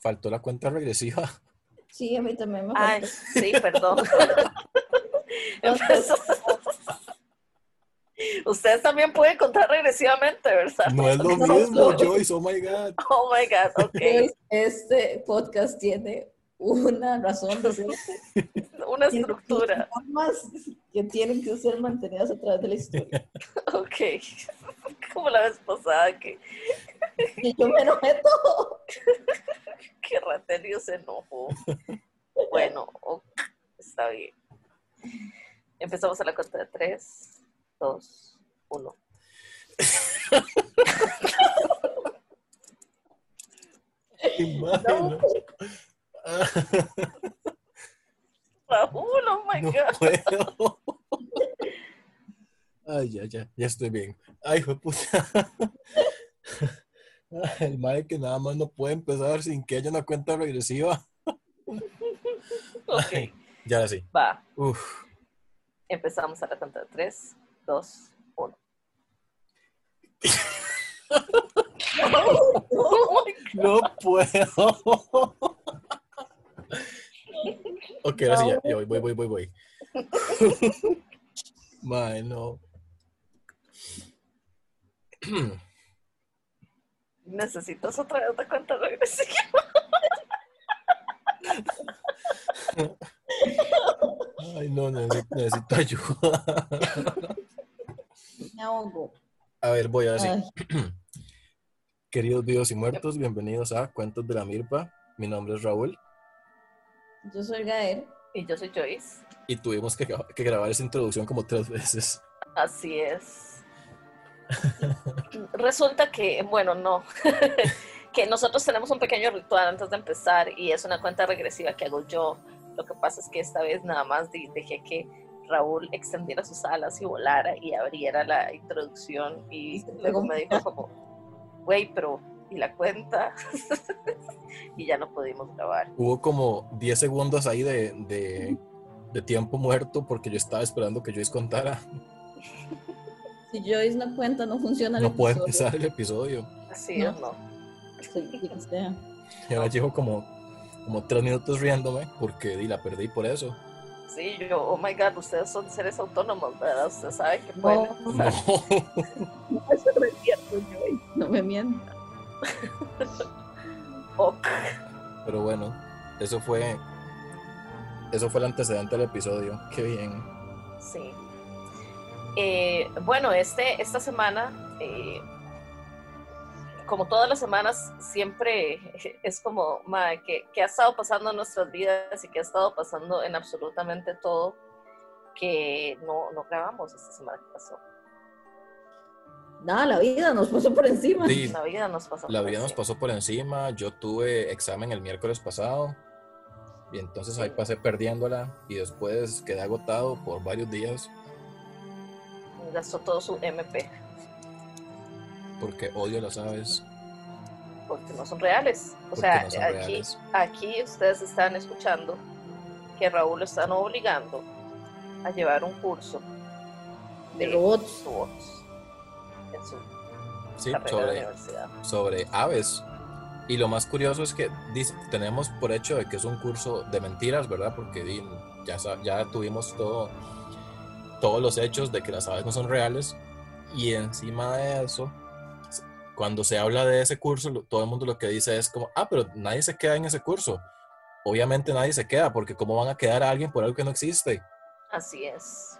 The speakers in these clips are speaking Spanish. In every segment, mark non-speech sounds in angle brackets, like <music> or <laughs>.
faltó la cuenta regresiva. Sí, a mí también me Ay, faltó. sí, perdón. <laughs> Ustedes también pueden contar regresivamente, ¿verdad? No es lo mismo. Joyce, oh my God. Oh my God, ok. Este podcast tiene una razón de ser. <laughs> Una estructura. normas que tienen que ser mantenidas a través de la historia. <laughs> Ok. Como la vez pasada que, <laughs> Y yo me enojé todo. <laughs> que Raterio se enojó. <laughs> Bueno, está bien. Empezamos a la cuenta de tres, dos, uno. Imagino. Raúl, oh my No God. puedo. Ay, ya, ya, ya estoy bien. Ay, de puta. <laughs> El madre que nada más no puede empezar sin que haya una cuenta regresiva. Ok, <laughs> Ya sí. va. Uf. Empezamos a la cuenta de tres, dos, uno. Oh <laughs> my No puedo. Ok, ahora sí, ya, ya voy, voy, voy, voy, voy. Mae, no. <clears throat> Necesitas otra vez otra cuenta regresiva. Ay, no, necesito, necesito ayuda. Me ahogo. A ver, voy a. Ay, <clears throat> Queridos vivos y muertos, bienvenidos a Cuentos de la Mirpa. Mi nombre es Raúl yo soy Gael. Y yo soy Joyce. y tuvimos que, que grabar esa introducción como tres veces. Así es. Resulta que, bueno, no. <laughs> que nosotros tenemos un pequeño ritual antes de empezar y es una cuenta regresiva que hago yo. Lo que pasa es que esta vez nada más de- dejé que Raúl extendiera sus alas y volara y abriera la introducción y luego me dijo como, güey, pero ¿y la cuenta? <laughs> y ya no pudimos grabar. Hubo como 10 segundos ahí de, de- de tiempo muerto porque yo estaba esperando que Joyce contara. <laughs> Si Joyce no cuenta, no funciona el No puede empezar el episodio. Así No. es, ¿no? Sí, que sea. Y ahora llevo como, como tres minutos riéndome porque di, la perdí por eso. Sí, yo, oh my God, ustedes son seres autónomos, ¿verdad? Ustedes saben que pueden No. No. <laughs> No, eso no es cierto, Joyce. No me mientas. <laughs> Ok. Pero bueno, eso fue. Eso fue el antecedente del episodio. Qué bien. Sí. Eh, bueno, este, esta semana, eh, como todas las semanas, siempre <laughs> es como, "Mae, ¿qué, qué ha estado pasando en nuestras vidas y qué ha estado pasando en absolutamente todo que no, no grabamos esta semana que pasó? Nada, la vida nos pasó por encima. Sí, La vida nos pasó. la por vida nos encima. pasó por encima. Yo tuve examen el miércoles pasado. Y entonces ahí pasé perdiéndola. Y después quedé agotado por varios días. Gastó todo su MP, Porque odio las aves. porque no son reales. O Porque sea, no aquí, reales. aquí ustedes están escuchando que Raúl lo están obligando a llevar un curso De robots. robots en su Sí, de sobre, universidad. sobre aves. Y lo más curioso es que dice- tenemos por hecho de que es un curso de mentiras, ¿verdad? Porque ya, ya tuvimos todo, todos los hechos de que las aves no son reales. Y encima de eso, cuando se habla de ese curso, todo el mundo lo que dice es como, ah, pero nadie se queda en ese curso. Obviamente nadie se queda, porque ¿cómo van a quedar a alguien por algo que no existe? Así es.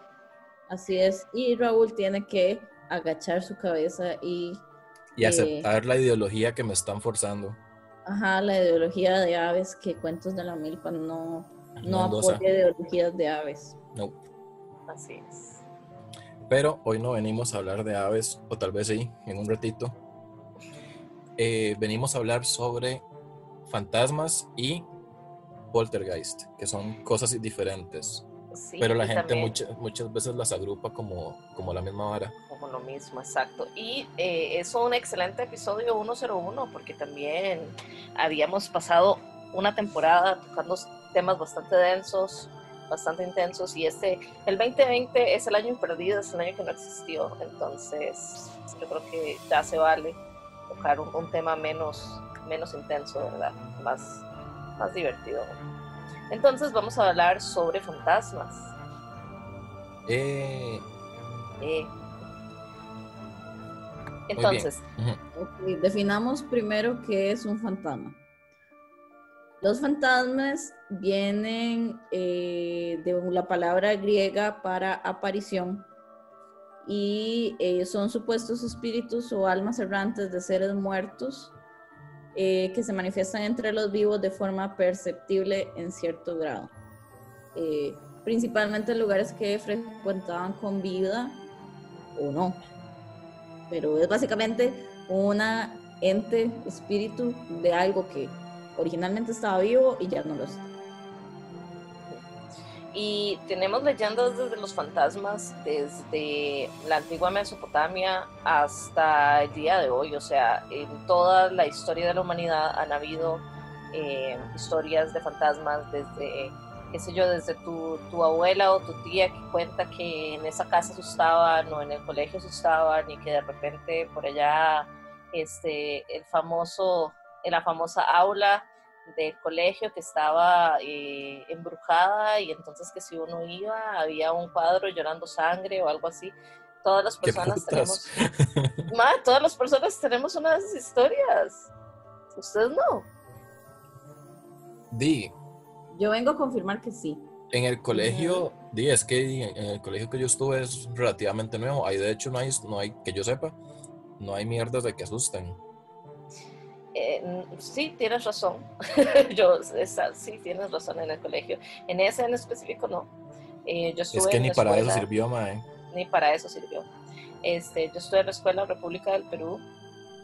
Así es. Y Raúl tiene que agachar su cabeza y, Y Eh. aceptar la ideología que me están forzando. ajá, la ideología de aves, que Cuentos de la Milpa no, no apoya ideologías de aves. No. Así es. Pero hoy no venimos a hablar de aves, o tal vez sí, en un ratito. Eh, venimos a hablar sobre fantasmas y poltergeist, que son cosas diferentes. Sí, Pero la gente también muchas muchas veces las agrupa como, como la misma vara. Como lo mismo, exacto. Y eh, es un excelente episodio 101 porque también habíamos pasado una temporada tocando temas bastante densos, bastante intensos y este, el 2020 es el año perdido, es el año que no existió, entonces yo creo que ya se vale tocar un, un tema menos, menos intenso, ¿verdad? Más, más divertido. Entonces vamos a hablar sobre fantasmas. Eh, Eh. Entonces, definamos primero qué es un fantasma. Los fantasmas vienen eh, de la palabra griega para aparición y eh, son supuestos espíritus o almas errantes de seres muertos eh, que se manifiestan entre los vivos de forma perceptible en cierto grado. Principalmente en lugares que frecuentaban con vida o no. Pero es básicamente una ente, espíritu de algo que originalmente estaba vivo y ya no lo está. y tenemos leyendas desde los fantasmas desde la antigua Mesopotamia hasta el día de hoy. O sea, en toda la historia de la humanidad han habido eh, historias de fantasmas desde, qué sé yo, desde tu, tu abuela o tu tía que cuenta que en esa casa asustaban o en el colegio asustaban y que de repente por allá este, el famoso, en la famosa aula del colegio que estaba eh, embrujada y entonces que si uno iba había un cuadro llorando sangre o algo así. Todas las ¿Qué personas tenemos, <laughs> Ma, todas las personas tenemos una de esas historias. Ustedes no. Di, Yo vengo a confirmar que sí. en el colegio, di, es que en el colegio que yo estuve es relativamente nuevo. Ahí de hecho no hay, no hay, que yo sepa, no hay mierdas de que asusten. Eh, sí, tienes razón. <laughs> Yo, esa- sí, tienes razón en el colegio. En ese en específico no. Eh, yo Es que ni para eso escuela- sirvió, mae. ni para eso sirvió. Este, yo estuve en la Escuela República del Perú.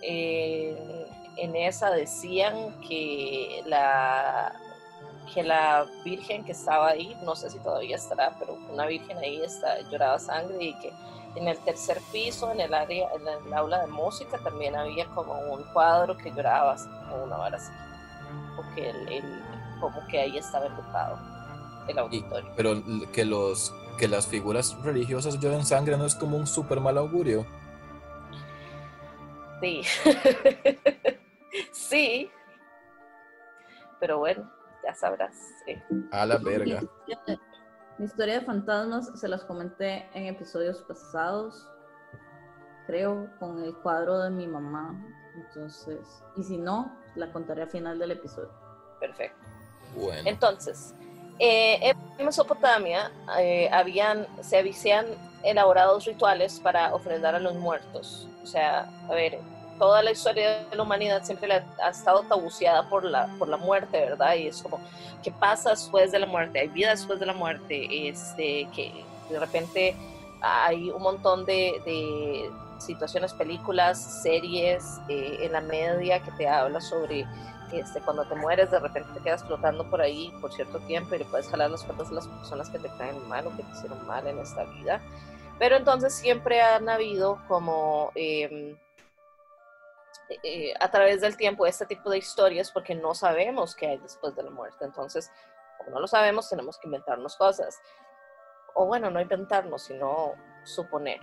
eh, en esa decían que la, que la virgen que estaba ahí, no sé si todavía estará, pero una virgen ahí está, lloraba sangre y que en el tercer piso, en el área, en el aula de música, también había como un cuadro que lloraba como una vara así. Porque el, el- como que ahí estaba embrujado el auditorio. Pero l- que los que las figuras religiosas lloren sangre no es como un súper mal augurio. Sí. <laughs> sí. Pero bueno, ya sabrás. sí. A la verga. <laughs> Mi historia de fantasmas se las comenté en episodios pasados, creo, con el cuadro de mi mamá. Entonces, y si no, la contaré al final del episodio. Perfecto. Bueno. Entonces, eh, en Mesopotamia eh, habían, se habían elaborados rituales para ofrendar a los muertos. O sea, a ver, toda la historia de la humanidad siempre la- ha estado tabuceada por la, por la muerte, ¿verdad? Y es como, ¿qué pasa después de la muerte? ¿Hay vida después de la muerte? Este, que de repente hay un montón de, de situaciones, películas, series eh, en la media que te habla sobre este, cuando te mueres, de repente te quedas flotando por ahí por cierto tiempo y le puedes jalar las patas a las personas que te caen mal o que te hicieron mal en esta vida. Pero entonces siempre han habido como eh, eh, a través del tiempo este tipo de historias porque no sabemos qué hay después de la muerte. Entonces, como no lo sabemos, tenemos que inventarnos cosas. O bueno, no inventarnos, sino suponer.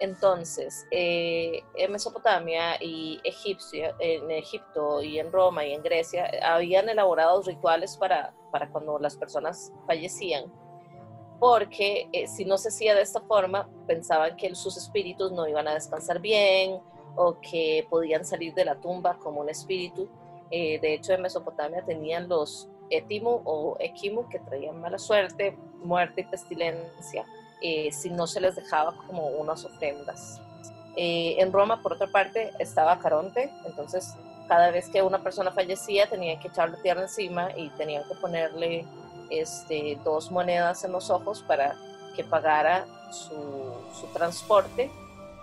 Entonces, eh, en Mesopotamia y Egipcia, en Egipto y en Roma y en Grecia habían elaborado rituales para, para cuando las personas fallecían, porque eh, si no se hacía de esta forma, pensaban que sus espíritus no iban a descansar bien o que podían salir de la tumba como un espíritu. Eh, de hecho, en Mesopotamia tenían los etimu o equimu que traían mala suerte, muerte y pestilencia eh, si no se les dejaba como unas ofrendas. Eh, en Roma, por otra parte, estaba Caronte, entonces cada vez que una persona fallecía tenían que echarle tierra encima y tenían que ponerle este, dos monedas en los ojos para que pagara su, su transporte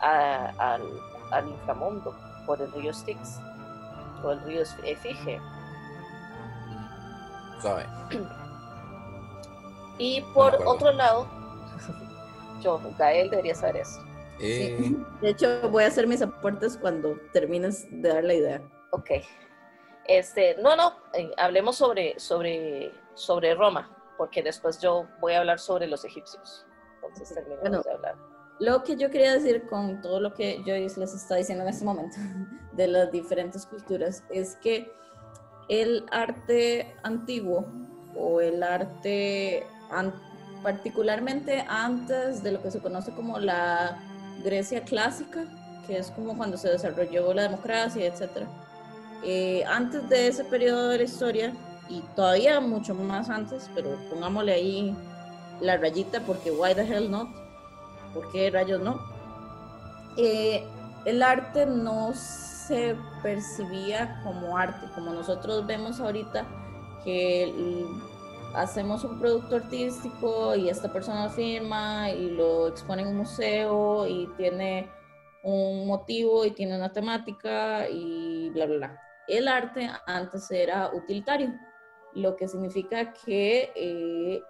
a- al, al inframundo por el río Styx o el río Efige. ¿Sabe? <clears throat> Y por otro lado, <laughs> yo, Gael debería saber eso. Eh, Sí. De hecho, voy a hacer mis aportes cuando termines de dar la idea. Ok. Este, no, no, eh, hablemos sobre, sobre, sobre Roma, porque después yo voy a hablar sobre los egipcios. Entonces terminamos Bueno. de hablar. Lo que yo quería decir con todo lo que Joyce les está diciendo en este momento <laughs> de las diferentes culturas es que el arte antiguo o el arte particularmente antes de lo que se conoce como la Grecia clásica, que es como cuando se desarrolló la democracia, etc. Eh, antes de ese periodo de la historia, y todavía mucho más antes, pero pongámosle ahí la rayita porque why the hell not, ¿por qué rayos no? Eh, el arte no se percibía como arte, como nosotros vemos ahorita que hacemos un producto artístico y esta persona firma y lo expone en un museo y tiene un motivo y tiene una temática y bla, bla, bla. El arte antes era utilitario, lo que significa que eh,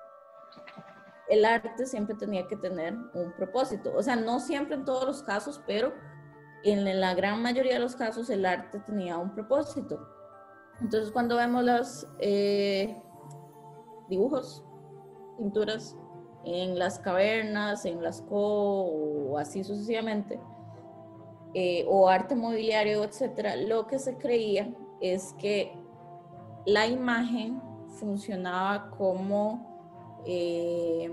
el arte siempre tenía que tener un propósito. O sea, no siempre en todos los casos, pero en la gran mayoría de los casos el arte tenía un propósito. Entonces, cuando vemos los eh, dibujos, pinturas en las cavernas, en las co o así sucesivamente, eh, o arte mobiliario, etcétera, lo que se creía es que la imagen funcionaba como eh,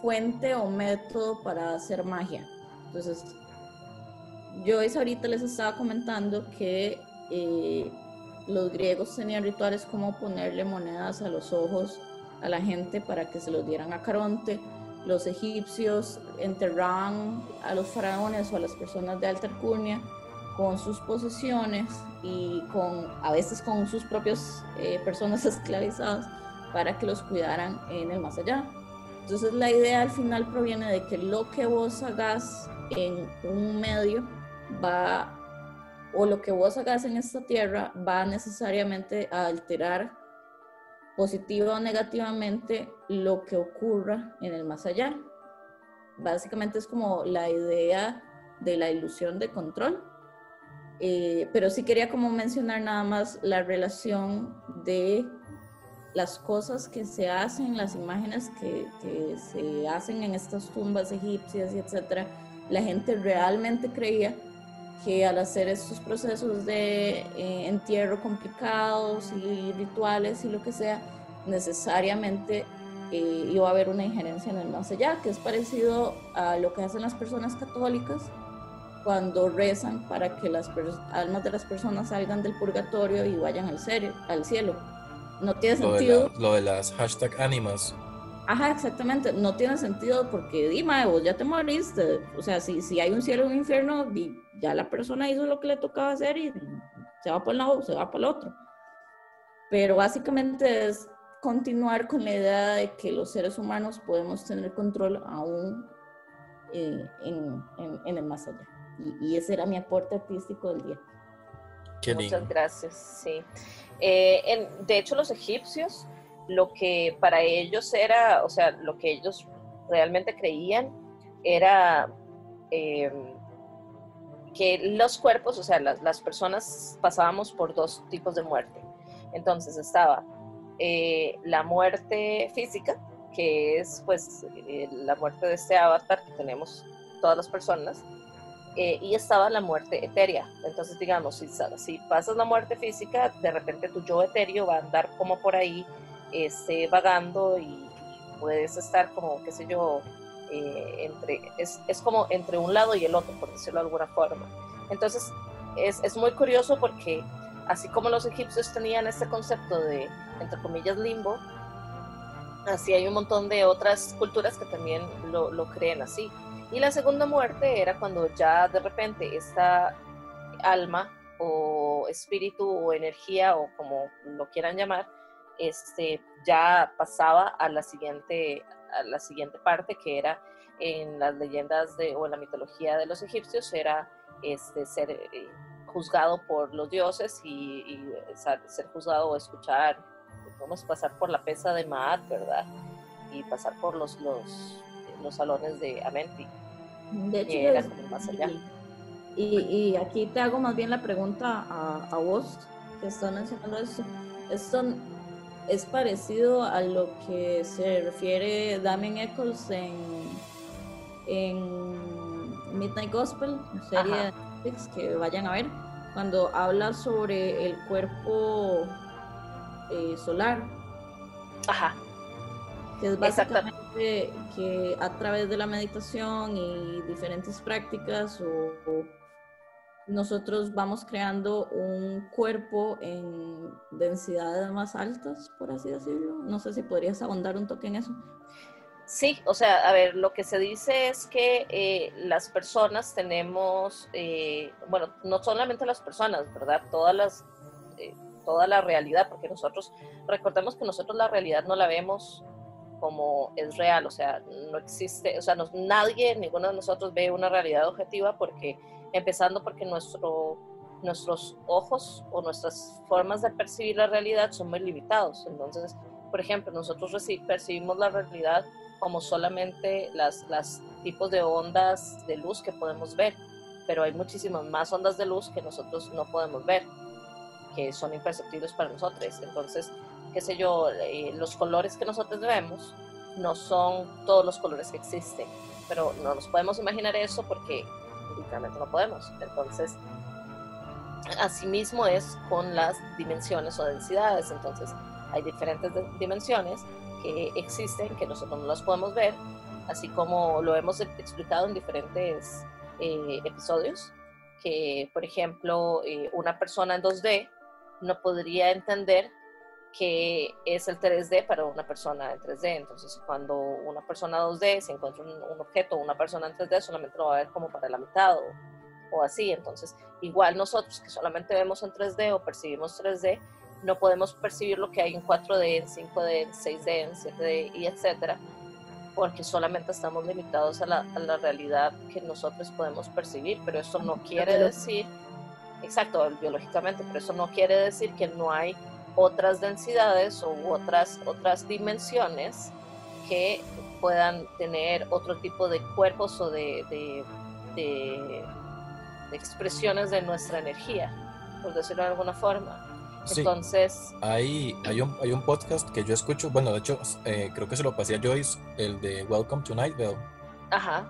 fuente o método para hacer magia. Entonces, yo ahorita les estaba comentando que eh, los griegos tenían rituales como ponerle monedas a los ojos a la gente para que se los dieran a Caronte. Los egipcios enterraban a los faraones o a las personas de alta alcurnia con sus posesiones y con a veces con sus propias eh, personas <laughs> esclavizadas para que los cuidaran en el más allá. Entonces la idea al final proviene de que lo que vos hagas en un medio va o lo que vos hagas en esta tierra va necesariamente a alterar positiva o negativamente lo que ocurra en el más allá. Básicamente es como la idea de la ilusión de control. Eh, pero sí quería como mencionar nada más la relación de las cosas que se hacen, las imágenes que, que se hacen en estas tumbas egipcias y etcétera. La gente realmente creía que al hacer estos procesos de eh, entierro complicados y rituales y lo que sea, necesariamente eh, iba a haber una injerencia en el más allá, que es parecido a lo que hacen las personas católicas cuando rezan para que las almas de las personas salgan del purgatorio y vayan al, al cielo. No tiene sentido. lo de las hashtag animas Ajá, exactamente. No tiene sentido porque, dime, vos ya te moriste. O sea, si, si hay un cielo y un infierno, ya la persona hizo lo que le tocaba hacer y se va por un lado, se va por el otro. Pero básicamente es continuar con la idea de que los seres humanos podemos tener control aún eh, en, en, el más allá. Y, ese era mi aporte artístico del día. Muchas gracias, sí. Eh, de hecho, los egipcios lo que para ellos era, o sea, lo que ellos realmente creían era em, que los cuerpos, o sea, las, personas pasábamos por dos tipos de muerte. Entonces estaba eh, la muerte física, que es pues eh, la muerte de este avatar que tenemos todas las personas, eh, y estaba la muerte etérea. Entonces, digamos, si, si pasas la muerte física, de repente tu yo etéreo va a andar como por ahí esté vagando y puedes estar como, qué sé yo, eh, entre, es, es, como entre un lado y el otro, por decirlo de alguna forma. Entonces, es, es, muy curioso porque así como los egipcios tenían este concepto de, entre comillas, limbo, así hay un montón de otras culturas que también lo, lo creen así. Y la segunda muerte era cuando ya de repente esta alma o espíritu o energía o como lo quieran llamar, este, ya pasaba a la siguiente, a la siguiente parte que era en las leyendas de, o en la mitología de los egipcios era este, ser eh, juzgado por los dioses y, ser juzgado o escuchar, vamos pasar por la pesa de Maat, ¿verdad? Y pasar por los, los, los salones de Amenti. De hecho, más allá. Y, y, aquí te hago más bien la pregunta a, a vos que están mencionando esto. Esto es parecido a lo que se refiere Damien Eccles en, en Midnight Gospel, serie de Netflix que vayan a ver, cuando habla sobre el cuerpo eh, solar. Ajá. Que es básicamente que a través de la meditación y diferentes prácticas o nosotros vamos creando un cuerpo en densidades más altas, por así decirlo. No sé si podrías ahondar un toque en eso. Sí, o sea, a ver, lo que se dice es que eh, las personas tenemos, eh, bueno, no solamente las personas, ¿verdad? Todas las, eh, toda la realidad, porque nosotros, recordemos que nosotros la realidad no la vemos como es real, o sea, no existe, o sea, nadie, ninguno de nosotros ve una realidad objetiva porque empezando porque nuestro, nuestros ojos o nuestras formas de percibir la realidad son muy limitados. Entonces, por ejemplo, nosotros percibimos la realidad como solamente las, las tipos de ondas de luz que podemos ver, pero hay muchísimas más ondas de luz que nosotros no podemos ver, que son imperceptibles para nosotros. Entonces, qué sé yo, eh, los colores que nosotros vemos no son todos los colores que existen, pero no nos podemos imaginar eso porque no podemos. Entonces, asimismo es con las dimensiones o densidades. Entonces, hay diferentes dimensiones que existen, que nosotros no las podemos ver, así como lo hemos explicado en diferentes eh, episodios, que, por ejemplo, eh, una persona en 2D no podría entender que es el 3D para una persona en 3D. Entonces, cuando una persona 2D se encuentra un, objeto o una persona en 3D, solamente lo va a ver como para la mitad o, o, así. Entonces, igual nosotros que solamente vemos en 3D o percibimos 3D, no podemos percibir lo que hay en 4D, en 5D, en 6D, en 7D y etcétera, porque solamente estamos limitados a la, a la realidad que nosotros podemos percibir. Pero eso no quiere decir, exacto, biológicamente, pero eso no quiere decir que no hay otras densidades u otras, otras dimensiones que puedan tener otro tipo de cuerpos o de, de, expresiones de nuestra energía, por decirlo de alguna forma. Entonces... Hay, hay, un, hay un podcast que yo escucho, bueno, de hecho, eh, creo que se lo pasé a Joyce, el de Welcome to Nightville. Ajá.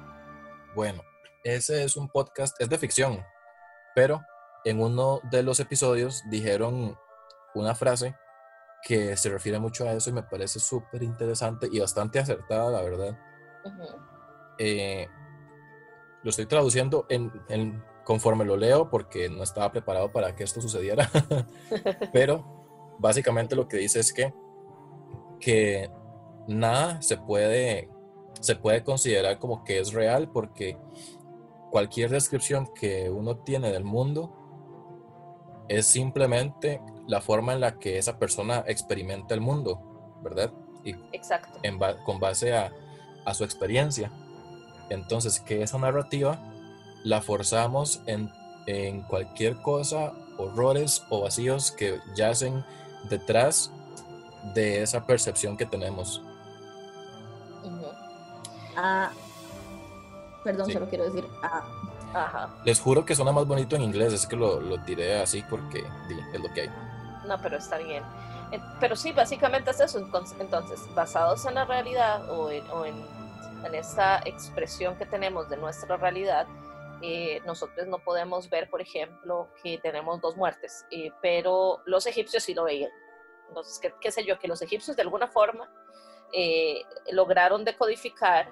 Bueno, ese es un podcast, es de ficción, pero en uno de los episodios dijeron una frase que se refiere mucho a eso y me parece súper interesante y bastante acertada, la verdad. Eh, lo estoy traduciendo en, conforme lo leo porque no estaba preparado para que esto sucediera, <laughs> pero básicamente lo que dice es que, que nada se puede, se puede considerar como que es real porque cualquier descripción que uno tiene del mundo es simplemente la forma en la que esa persona experimenta el mundo, ¿verdad? Y Exacto. con base a, su experiencia. Entonces, que esa narrativa la forzamos en, cualquier cosa, horrores o vacíos que yacen detrás de esa percepción que tenemos. Ah, perdón, solo quiero decir, ah, Les juro que suena más bonito en inglés, es que lo, lo tiré así porque es lo que hay no, pero está bien. Pero sí, básicamente es eso. Entonces, basados en la realidad o en, esta expresión que tenemos de nuestra realidad, eh, nosotros no podemos ver, por ejemplo, que tenemos dos muertes, eh, pero los egipcios sí lo veían. Entonces, ¿qué, sé yo? Que los egipcios de alguna forma eh, lograron decodificar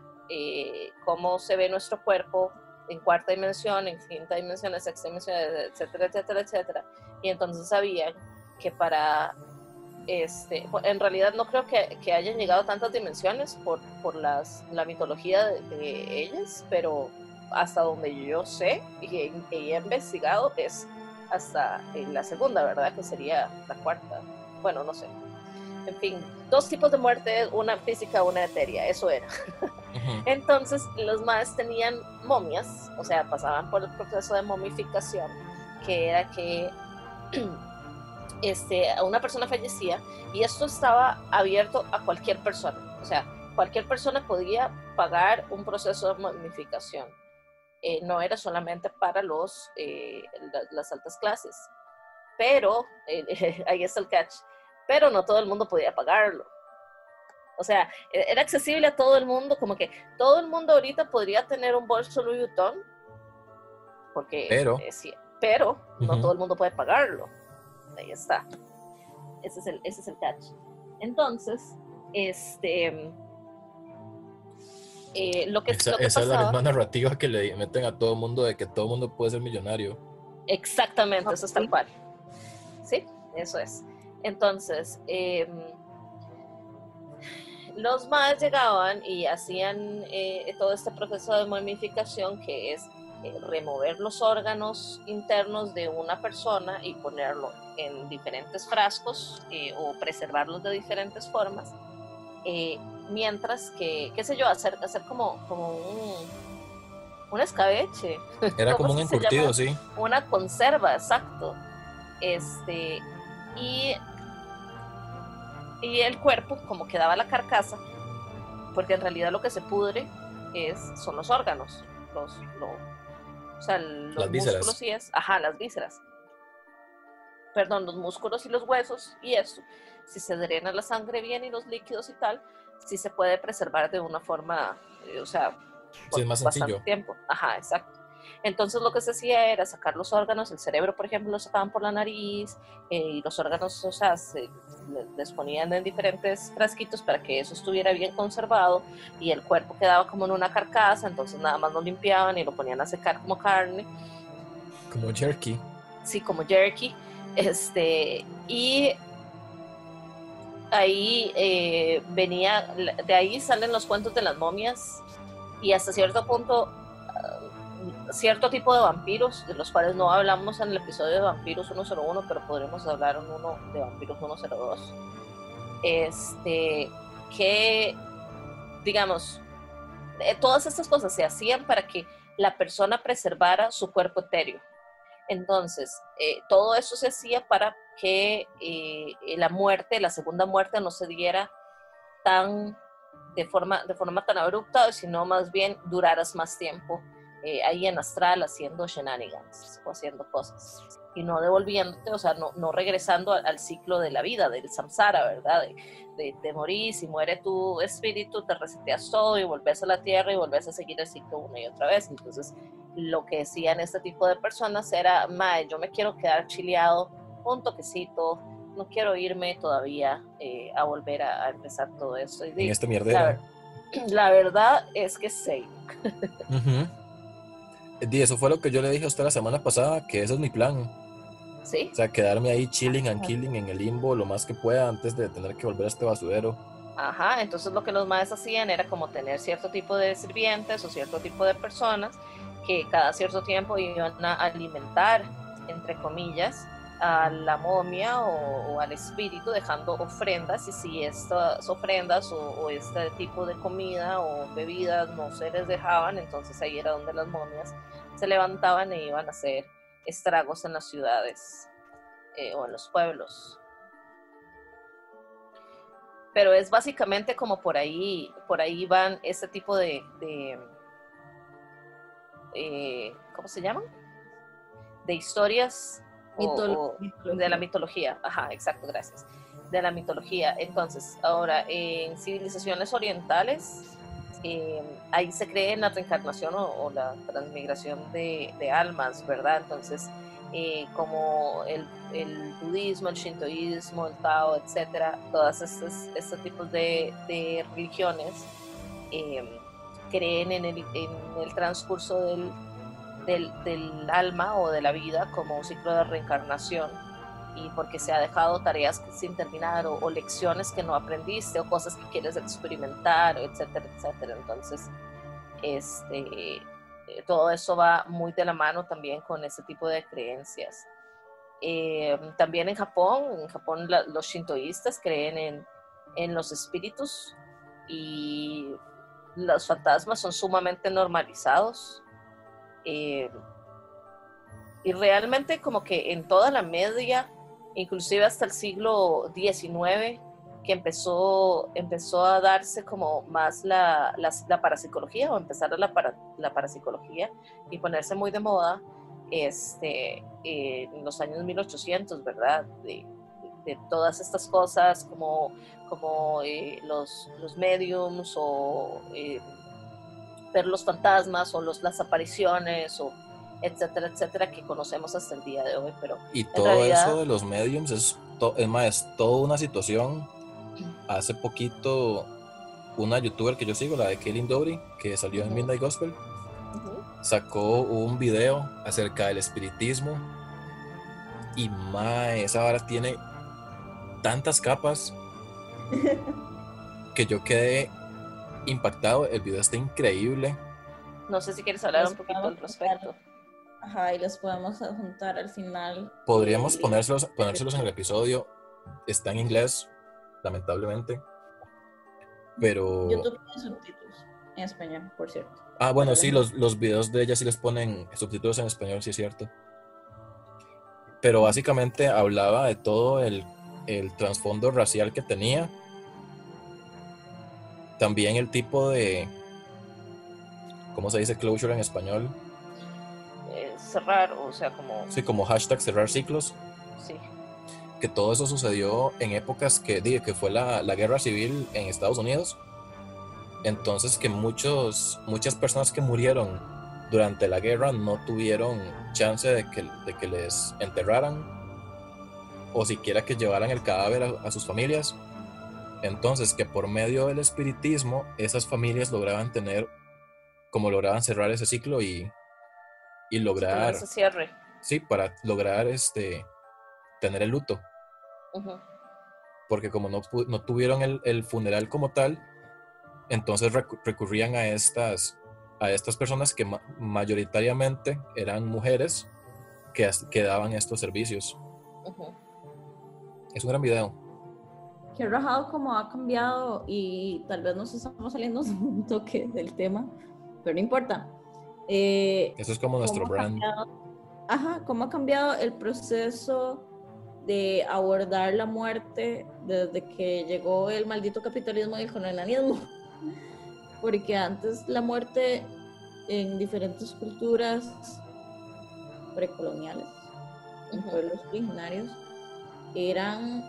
cómo se ve nuestro cuerpo en cuarta dimensión, en quinta dimensión, en sexta dimensión, etcétera, etcétera, etcétera. Y entonces sabían que para, este, en realidad no creo que, que hayan llegado a tantas dimensiones por, por las, la mitología de, ellas, pero hasta donde yo sé y he, investigado es hasta en la segunda, ¿verdad? Que sería la cuarta. Bueno, no sé. En fin, dos tipos de muerte, una física, una etérea, eso era. Entonces, los más tenían momias, o sea, pasaban por el proceso de momificación, que era que <clears throat> este, una persona fallecía y esto estaba abierto a cualquier persona. O sea, cualquier persona podía pagar un proceso de momificación. Eh, no era solamente para los, eh, las altas clases. Pero, eh, <laughs> ahí está el catch, pero no todo el mundo podía pagarlo. O sea, e-, era accesible a todo el mundo, como que todo el mundo ahorita podría tener un bolso Louis Vuitton, Porque, Pero. sí, pero no todo el mundo puede pagarlo. Ahí está. Ese es el, ese es el catch. Entonces, este. eh, lo que, Esa, lo que esa es la misma narrativa que le meten a todo el mundo de que todo el mundo puede ser millonario. Exactamente, eso es tal cual. Sí, eso es. Entonces, em, los más llegaban y hacían eh, todo este proceso de momificación que es remover los órganos internos de una persona y ponerlo en diferentes frascos eh, o preservarlos de diferentes formas. eh, mientras que, qué sé yo, hacer, hacer como, como un, un escabeche Era <laughs> ¿Cómo como un encurtido, sí. una conserva, exacto. Este, y, y el cuerpo, como quedaba la carcasa, porque en realidad lo que se pudre es, son los órganos, los, lo- o sea, los Las vísceras. músculos y es, ajá, las vísceras. Perdón, los músculos y los huesos y eso, si se drena la sangre bien y los líquidos y tal, sí se puede preservar de una forma, eh, o sea, Sí, es más bastante sencillo. tiempo. Ajá, exacto. Entonces lo que se hacía era sacar los órganos, el cerebro, por ejemplo, lo sacaban por la nariz eh, y los órganos, o sea, se le- les ponían en diferentes frasquitos para que eso estuviera bien conservado y el cuerpo quedaba como en una carcasa, entonces nada más lo limpiaban y lo ponían a secar como carne, Como jerky. sí, como jerky, este, y ahí eh, venía, de ahí salen los cuentos de las momias y hasta cierto punto cierto tipo de vampiros, de los cuales no hablamos en el episodio de Vampiros 101, pero podremos hablar en uno de Vampiros 102. Este, que, digamos, eh, todas estas cosas se hacían para que la persona preservara su cuerpo etéreo. Entonces, eh, todo eso se hacía para que eh, la muerte, la segunda muerte, no se diera tan de forma, de forma tan abrupta, sino más bien duraras más tiempo eh, ahí en astral haciendo shenanigans o haciendo cosas y no devolviéndote, o sea, no, no regresando al, al ciclo de la vida, del samsara, ¿verdad? De, de, de morir, si muere tu espíritu, te reseteas todo y volvés a la tierra y volvés a seguir el ciclo una y otra vez. Entonces, lo que decían este tipo de personas era, mae, yo me quiero quedar chileado, un toquecito, no quiero irme todavía eh, a volver a, a empezar todo esto. Y En este la, mierdero. ver- <clears throat> la verdad es que sí. Ujú. Di, eso fue lo que yo le dije a usted la semana pasada, que ese es mi plan. ¿Sí? O sea, quedarme ahí chilling and killing en el limbo lo más que pueda antes de tener que volver a este basurero. Ajá, entonces lo que los maestros hacían era como tener cierto tipo de sirvientes o cierto tipo de personas que cada cierto tiempo iban a alimentar, entre comillas, a la momia o, al espíritu dejando ofrendas y si estas ofrendas o, este tipo de comida o bebidas no se les dejaban, entonces ahí era donde las momias se levantaban e iban a hacer estragos en las ciudades eh, o en los pueblos pero es básicamente como por ahí, por ahí van este tipo de, de eh, ¿cómo se llaman? De historias Mitolo- o mitología. de la mitología. Ajá, exacto, gracias. De la mitología. Entonces, ahora, en civilizaciones orientales, eh, ahí se cree en la reencarnación o, o la transmigración de, de almas, ¿verdad? Entonces, eh, como el, el budismo, el shintoísmo, el tao, etcétera, todos estos, estos tipos de, de religiones eh, creen en el, en el transcurso del, del, alma o de la vida como un ciclo de reencarnación y porque se ha dejado tareas sin terminar o, lecciones que no aprendiste o cosas que quieres experimentar, etcétera, etcétera. Entonces, este, eh, todo eso va muy de la mano también con ese tipo de creencias. Eh, también en Japón, en Japón los shintoístas creen en, en los espíritus y los fantasmas son sumamente normalizados. Eh, y realmente como que en toda la media, inclusive hasta el siglo XIX, que empezó, empezó a darse como más la, la, parapsicología o empezar la, la parapsicología y ponerse muy de moda este, eh, en los años 1800, ¿verdad? De, de todas estas cosas como, como eh, los, los mediums o eh, ver los fantasmas o los, las apariciones o etcétera, etcétera, que conocemos hasta el día de hoy. Pero Y todo realidad- eso de los mediums es, to- es más, es toda una situación. Hace poquito, una youtuber que yo sigo, la de Kaylin Dowry, que salió en. Midnight Gospel, sacó un video acerca del espiritismo. Y mae, esa vara tiene tantas capas <laughs> que yo quedé impactado. El video está increíble. no sé si quieres hablar Los un poquito al respecto. Ajá, y los podemos adjuntar al final. Podríamos del- ponérselos, ponérselos en el episodio. Está en inglés, lamentablemente. Pero. YouTube tiene subtítulos en español, por cierto. Ah, bueno, sí, los, los videos de ella sí les ponen subtítulos en español, sí es cierto. Pero básicamente hablaba de todo el, el trasfondo racial que tenía. También el tipo de. ¿Cómo se dice closure en español? Eh, cerrar, o sea, como, Sí, como hashtag cerrar ciclos. sí, Que todo eso sucedió en épocas que, di, que fue la, la guerra civil en Estados Unidos. Entonces que muchos, muchas personas que murieron durante la guerra no tuvieron chance de que, de que les enterraran o siquiera que llevaran el cadáver a, a sus familias. Entonces que por medio del espiritismo esas familias lograban tener, como lograban cerrar ese ciclo y, y lograr, ese cierre. sí, para lograr este, tener el luto porque como no, no tuvieron el, el funeral como tal, entonces recu- recurrían a estas, a estas personas que ma- mayoritariamente eran mujeres que, que daban estos servicios. Es un gran video. Qué rajado como ha cambiado y tal vez nos estamos saliendo <laughs> un toque del tema, pero no importa. Eh, Eso es como nuestro cómo ha brand. cambiado- ajá, cómo ha cambiado el proceso de abordar la muerte desde que llegó el maldito capitalismo y el colonialismo. <laughs> Porque antes la muerte en diferentes culturas precoloniales, en pueblos originarios, eran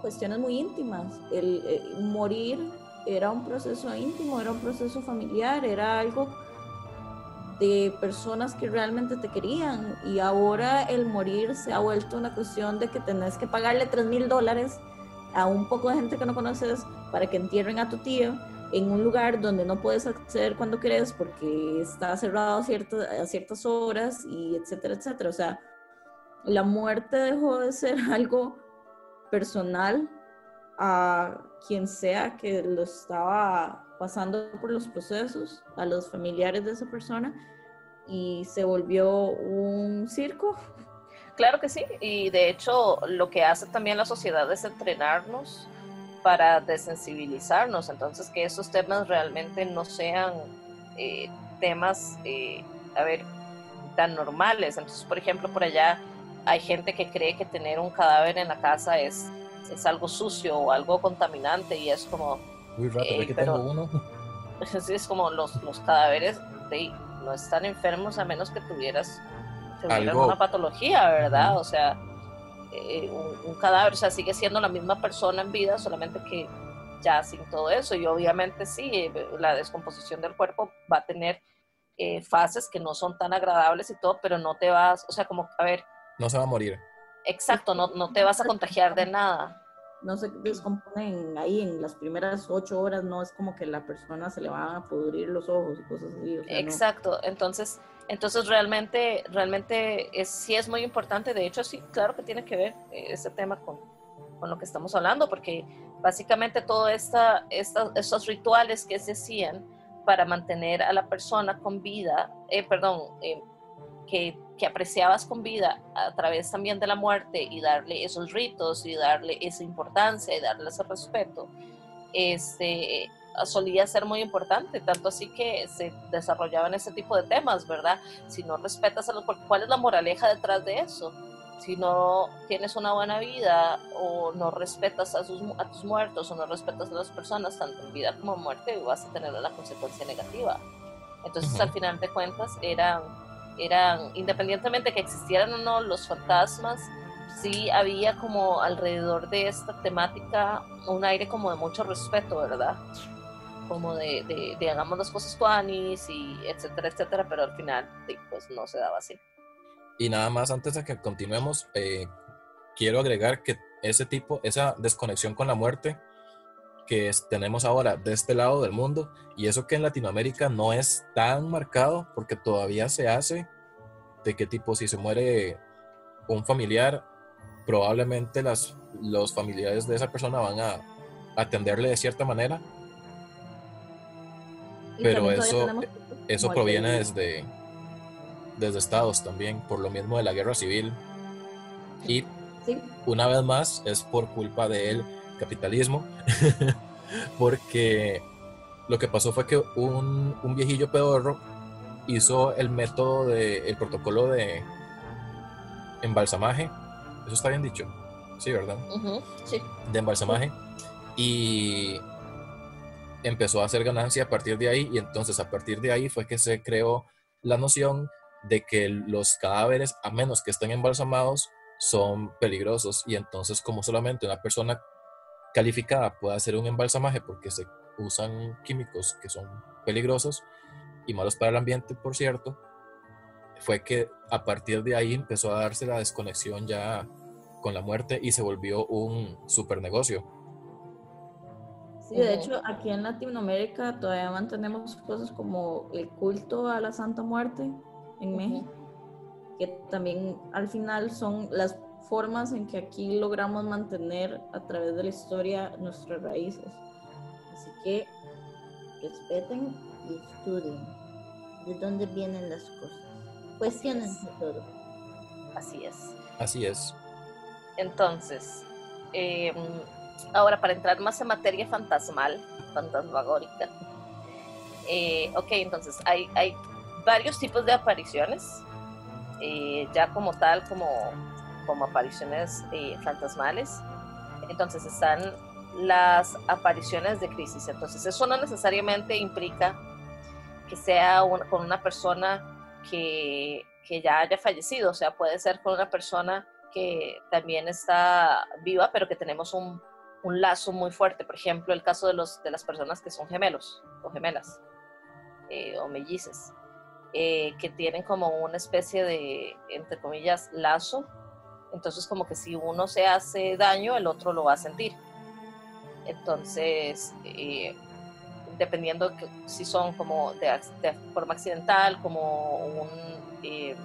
cuestiones muy íntimas. El, eh, morir era un proceso íntimo, era un proceso familiar, era algo de personas que realmente te querían y ahora el morir se ha vuelto una cuestión de que tenés que pagarle 3 mil dólares a un poco de gente que no conoces para que entierren a tu tío en un lugar donde no puedes acceder cuando querés porque está cerrado a, a ciertas horas y etcétera, etcétera. O sea, la muerte dejó de ser <laughs> algo personal a quien sea que lo estaba pasando por los procesos, a los familiares de esa persona, y se volvió un circo. Claro que sí, y de hecho lo que hace también la sociedad es entrenarnos para desensibilizarnos, entonces que esos temas realmente no sean eh, temas, eh, a ver, tan normales. Entonces, por ejemplo, por allá hay gente que cree que tener un cadáver en la casa es, es algo sucio o algo contaminante y es como, Uy, rato, que pero- tengo uno. <laughs> Es como los, los cadáveres de, no están enfermos a menos que tuvieras, tuvieras Algo. una patología, ¿verdad? O sea, eh, un, un cadáver, o sea, sigue siendo la misma persona en vida, solamente que ya sin todo eso. Y obviamente sí, eh, la descomposición del cuerpo va a tener eh, fases que no son tan agradables y todo, pero no te vas, o sea, como, a ver, No se va a morir. exacto, no, no te vas a contagiar de nada. No se descomponen ahí en las primeras ocho horas, no es como que la persona se le van a pudrir los ojos y cosas así. o sea, no. Exacto, entonces, entonces realmente, realmente es, sí es muy importante, de hecho sí, claro que tiene que ver eh, ese tema con, con lo que estamos hablando, porque básicamente todos esta, esta, estos rituales que se hacían para mantener a la persona con vida, eh, perdón, eh, que, que apreciabas con vida a través también de la muerte y darle esos ritos y darle esa importancia y darle ese respeto, este, solía ser muy importante, tanto así que se desarrollaban ese tipo de temas, ¿verdad? Si no respetas a los, ¿cuál es la moraleja detrás de eso? Si no tienes una buena vida o no respetas a, sus, a tus muertos o no respetas a las personas, tanto en vida como en muerte, vas a tener una consecuencia negativa. Entonces, Ujú. al final de cuentas, eran, eran, independientemente que existieran o no los fantasmas, sí había como alrededor de esta temática un aire como de mucho respeto, ¿verdad? como de, de, de hagamos las cosas tuanis y etcétera, etcétera, pero al final pues no se daba así. Y nada más antes de que continuemos, eh, quiero agregar que ese tipo, esa desconexión con la muerte que tenemos ahora de este lado del mundo, y eso que en Latinoamérica no es tan marcado, porque todavía se hace de qué tipo si se muere un familiar, probablemente las, los familiares de esa persona van a atenderle de cierta manera. pero eso, eso proviene desde, desde estados también, por lo mismo de la guerra civil. Y una vez más es por culpa del capitalismo, <laughs> porque lo que pasó fue que un, un viejillo pedorro hizo el método de, el protocolo de embalsamaje, eso está bien dicho, sí, ¿verdad? sí. De embalsamaje y empezó a hacer ganancia a partir de ahí y entonces a partir de ahí fue que se creó la noción de que los cadáveres, a menos que estén embalsamados, son peligrosos y entonces como solamente una persona calificada puede hacer un embalsamaje porque se usan químicos que son peligrosos y malos para el ambiente, por cierto, fue que a partir de ahí empezó a darse la desconexión ya con la muerte y se volvió un super negocio. Sí, de hecho, aquí en Latinoamérica todavía mantenemos cosas como el culto a la Santa Muerte en México que también al final son las formas en que aquí logramos mantener a través de la historia nuestras raíces. Así que respeten y estudien de dónde vienen las cosas. Cuestionense todo. Así es. Así es. Entonces, em, ahora para entrar más en materia fantasmal, fantasmagórica. Eh, ok, entonces hay, hay varios tipos de apariciones eh, ya como tal, como, como apariciones eh, fantasmales. Entonces están las apariciones de crisis. Entonces eso no necesariamente implica que sea con una persona que, que, ya haya fallecido, o sea, puede ser con una persona que también está viva, pero que tenemos un, un lazo muy fuerte. Por ejemplo, el caso de, los, de las personas que son gemelos o gemelas eh, o mellices. Eh, que tienen como una especie de, entre comillas, lazo. Entonces como que si uno se hace daño, el otro lo va a sentir. Entonces, eh, dependiendo que, si son como de, forma accidental, como un eh,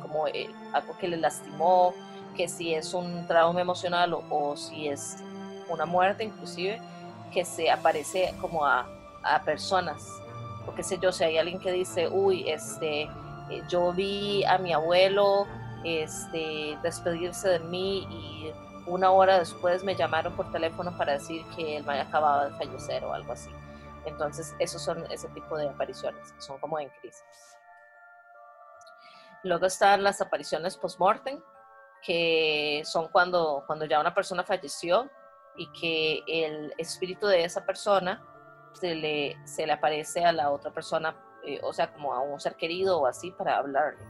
como algo que le lastimó, que si es un trauma emocional o, si es una muerte inclusive, que se aparece como a, a personas o qué sé yo, si hay alguien que dice, uy, este, eh, yo vi a mi abuelo este, despedirse de mí y una hora después me llamaron por teléfono para decir que él me acababa de fallecer o algo así. Entonces, esos son ese tipo de apariciones, que son como en crisis. Luego están las apariciones post-mortem, que son cuando, cuando ya una persona falleció y que el espíritu de esa persona se le, se le aparece a la otra persona, eh, o sea, como a un ser querido o así para hablarle.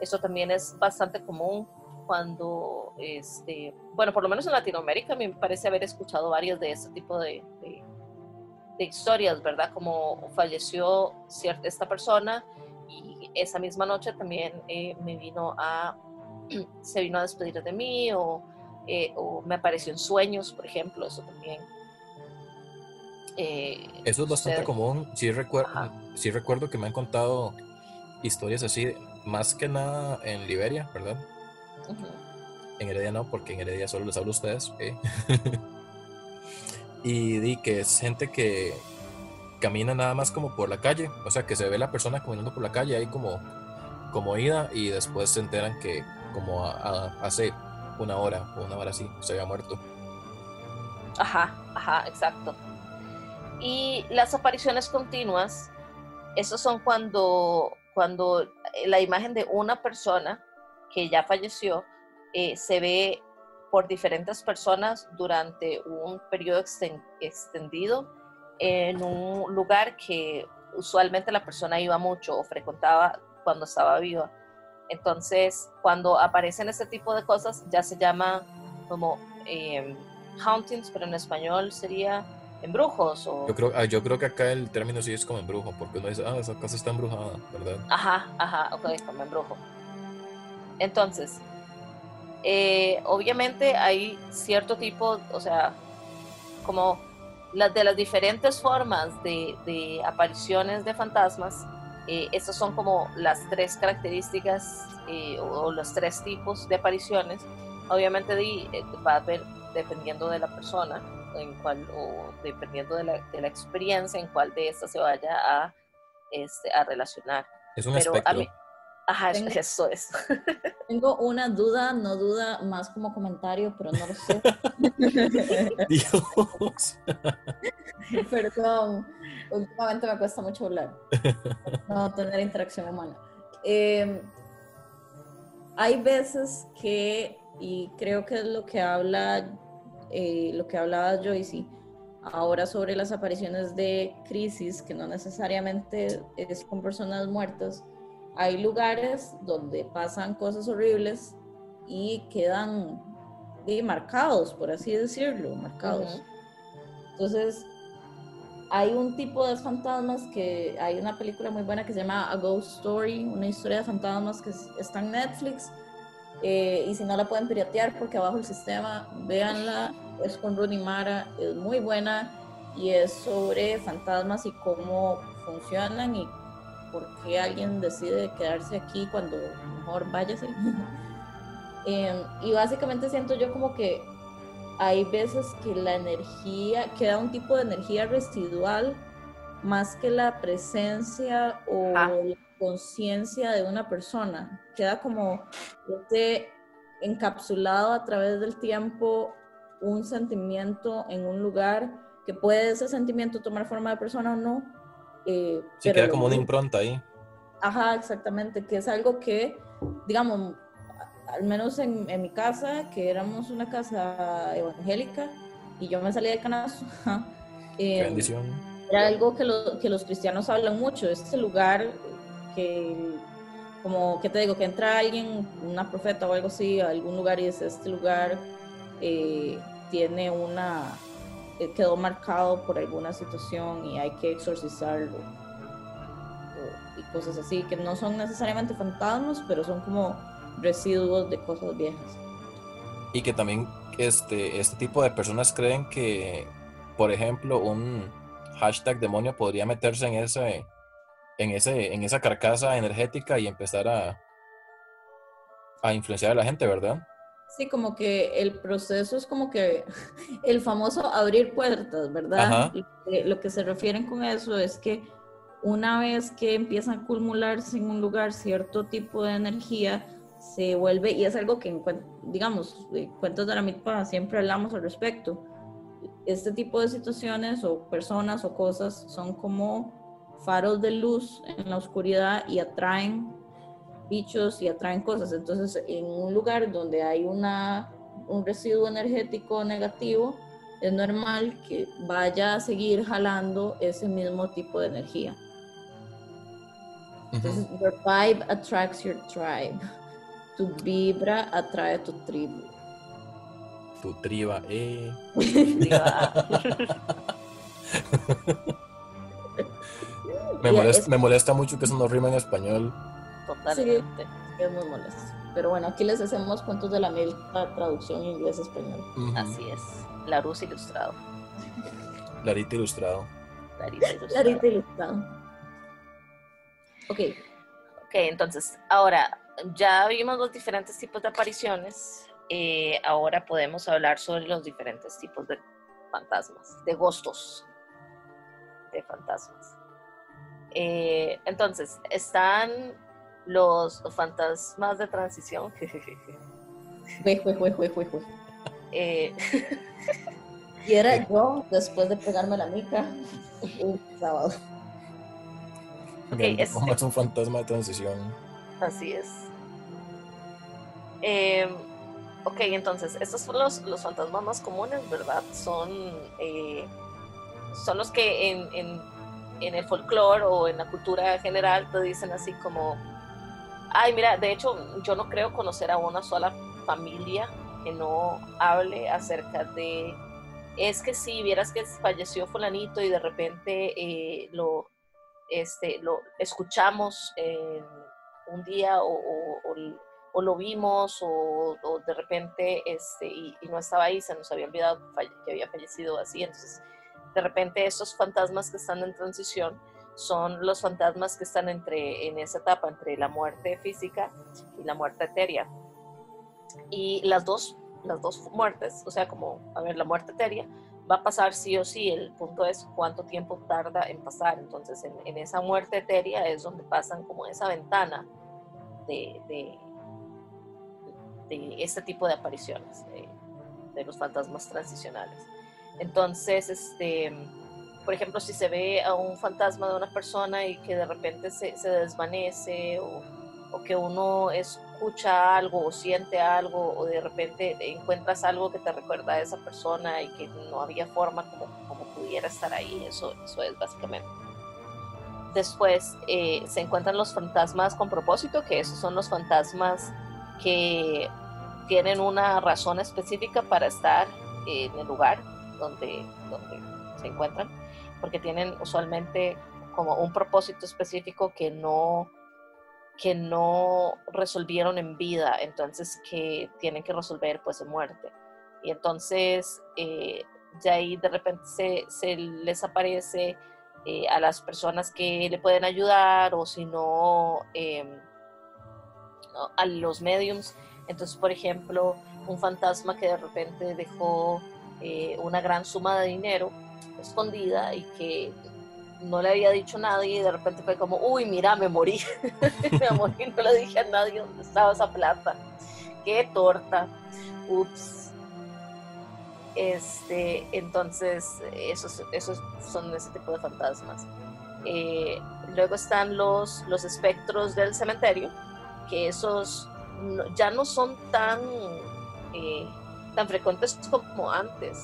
Eso también es bastante común cuando, este, bueno, por lo menos en Latinoamérica me parece haber escuchado varias de este tipo de, de, historias, ¿verdad? Como falleció cierta, esta persona y esa misma noche también eh, me vino a, <clears throat> se vino a despedir de mí o, eh, o me apareció en sueños, por ejemplo, eso también eh, Eso es bastante común. Sí, recuerdo, sí recuerdo que me han contado historias así, más que nada en Liberia, ¿verdad? En Heredia no, porque en Heredia solo les hablo a ustedes. ¿eh? <laughs> y di que es gente que camina nada más como por la calle, o sea, que se ve la persona caminando por la calle ahí como, como ida y después se enteran que como hace una hora o una hora así se había muerto. Ajá, ajá, exacto. Y las apariciones continuas, esos son cuando, cuando la imagen de una persona que ya falleció eh, se ve por diferentes personas durante un periodo extendido en un lugar que usualmente la persona iba mucho o frecuentaba cuando estaba viva. Entonces, cuando aparecen este tipo de cosas, ya se llama como eh, hauntings, pero en español sería embrujos o... Yo creo, ah, yo creo que acá el término sí es como embrujo, porque uno dice, ah, esa casa está embrujada, ¿verdad? Ajá, ajá, ok, como embrujo. Entonces, eh, obviamente hay cierto tipo, o sea, como las de las diferentes formas de, de apariciones de fantasmas, eh, estas son como las tres características eh, o, o los tres tipos de apariciones. Obviamente de, eh, va a haber, dependiendo de la persona, en cual, o dependiendo de la, de la experiencia, en cuál de estas se vaya a, este, a relacionar. Es un Pero a espectro. mí- Ajá, Tengo- eso es. <laughs> Tengo una duda, no duda, más como comentario, pero no lo sé. <laughs> Dios. <laughs> Perdón, últimamente me cuesta mucho hablar, no tener interacción humana. Eh, hay veces que, y creo que es lo que habla, eh, lo que hablaba Joyce ahora sobre las apariciones de crisis, que no necesariamente es con personas muertas. Hay lugares donde pasan cosas horribles y quedan eh, marcados, por así decirlo, marcados. Ujú. Entonces, hay un tipo de fantasmas que hay una película muy buena que se llama A Ghost Story, una historia de fantasmas que es- está en Netflix. Eh, y si no la pueden piratear porque abajo el sistema, véanla. Es con Rooney Mara, es muy buena y es sobre fantasmas y cómo funcionan y por qué alguien decide quedarse aquí cuando mejor váyase. <laughs> Em, y básicamente siento yo como que hay veces que la energía, queda un tipo de energía residual más que la presencia o Ah. Conciencia de una persona. Queda como este encapsulado a través del tiempo un sentimiento en un lugar que puede ese sentimiento tomar forma de persona o no. eh, Sí, pero queda como una impronta ahí. Ajá, exactamente, que es algo que, digamos, al menos en, en mi casa, que éramos una casa evangélica y yo me salí del canasto, <laughs> eh, bendición. era algo que, lo- que los cristianos hablan mucho, este lugar que, como, que te digo, que entra alguien, una profeta o algo así, a algún lugar y dice, este lugar eh, tiene una, eh, quedó marcado por alguna situación y hay que exorcizarlo. O- y cosas así, que no son necesariamente fantasmas, pero son como residuos de cosas viejas. Y que también este, este tipo de personas creen que, por ejemplo, un hashtag demonio podría meterse en ese, en ese, en esa carcasa energética y empezar a, a influenciar a la gente, ¿verdad? Sí, como que el proceso es como que <laughs> el famoso abrir puertas, ¿verdad? Lo que, lo que se refieren con eso es que una vez que empieza a acumularse en un lugar cierto tipo de energía, se vuelve, y es algo que, digamos, de cuentos de la mitad siempre hablamos al respecto. Este tipo de situaciones o personas o cosas son como faros de luz en la oscuridad y atraen bichos y atraen cosas. Entonces, en un lugar donde hay una, un residuo energético negativo, es normal que vaya a seguir jalando ese mismo tipo de energía. Entonces, your vibe attracts your tribe. Tu vibra atrae tu tribu. Tu triba, eh. <laughs> Ah, <laughs> Me molesta, es- me molesta mucho que eso no rima en español. totalmente. Es muy molesto. Pero bueno, aquí les hacemos cuentos de la misma traducción inglés-español. Así es. La Luz ilustrado. Larita ilustrado. Larita <laughs> ilustrado. Clarita ilustrado. Ok, Ok, entonces, ahora ya vimos los diferentes tipos de apariciones. eh, ahora podemos hablar sobre los diferentes tipos de fantasmas, de gustos de fantasmas. Eh, entonces, están los fantasmas de transición. <laughs> jue, jue, jue. Eh, Y era <laughs> yo después de pegarme la mica un sábado. Ok, Vean es- cómo es un fantasma de transición. Así es. Eh, ok, entonces, estos son los, los fantasmas más comunes, ¿verdad? Son, eh, son los que en, en, en el folclore o en la cultura general te dicen así como, ay, mira, de hecho, yo no creo conocer a una sola familia que no hable acerca de es que si vieras que falleció fulanito y de repente eh, lo, este, lo escuchamos un día o, lo vimos o, de repente este, y, no estaba ahí, se nos había olvidado que había fallecido así. Entonces, de repente esos fantasmas que están en transición son los fantasmas que están entre, en esa etapa entre la muerte física y la muerte etérea. Y las dos, las dos muertes, o sea, como, a ver, la muerte etérea va a pasar sí o sí, el punto es cuánto tiempo tarda en pasar. Entonces, en, esa muerte etérea es donde pasan como esa ventana de, de, este tipo de apariciones, de, de los fantasmas transicionales. Entonces, este por ejemplo, si se ve a un fantasma de una persona y que de repente se, desvanece o, que uno escucha algo o siente algo o de repente encuentras algo que te recuerda a esa persona y que no había forma como, como pudiera estar ahí, eso, eso es básicamente. Después eh, se encuentran los fantasmas con propósito, que esos son los fantasmas que tienen una razón específica para estar en el lugar donde, donde se encuentran porque tienen usualmente como un propósito específico que no que no resolvieron en vida, entonces que tienen que resolver pues en muerte. Y entonces eh, ya ahí de repente se, les aparece eh, a las personas que le pueden ayudar o si no em, a los mediums. Entonces, por ejemplo, un fantasma que de repente dejó eh, una gran suma de dinero escondida y que no le había dicho a nadie y de repente fue como, uy, mira, me morí, <laughs> me morí, no le dije a nadie dónde estaba esa plata, qué torta, ups. Este, entonces, esos, esos son ese tipo de fantasmas. Eh, luego están los, los espectros del cementerio, que esos ya no son tan, eh, tan frecuentes como antes.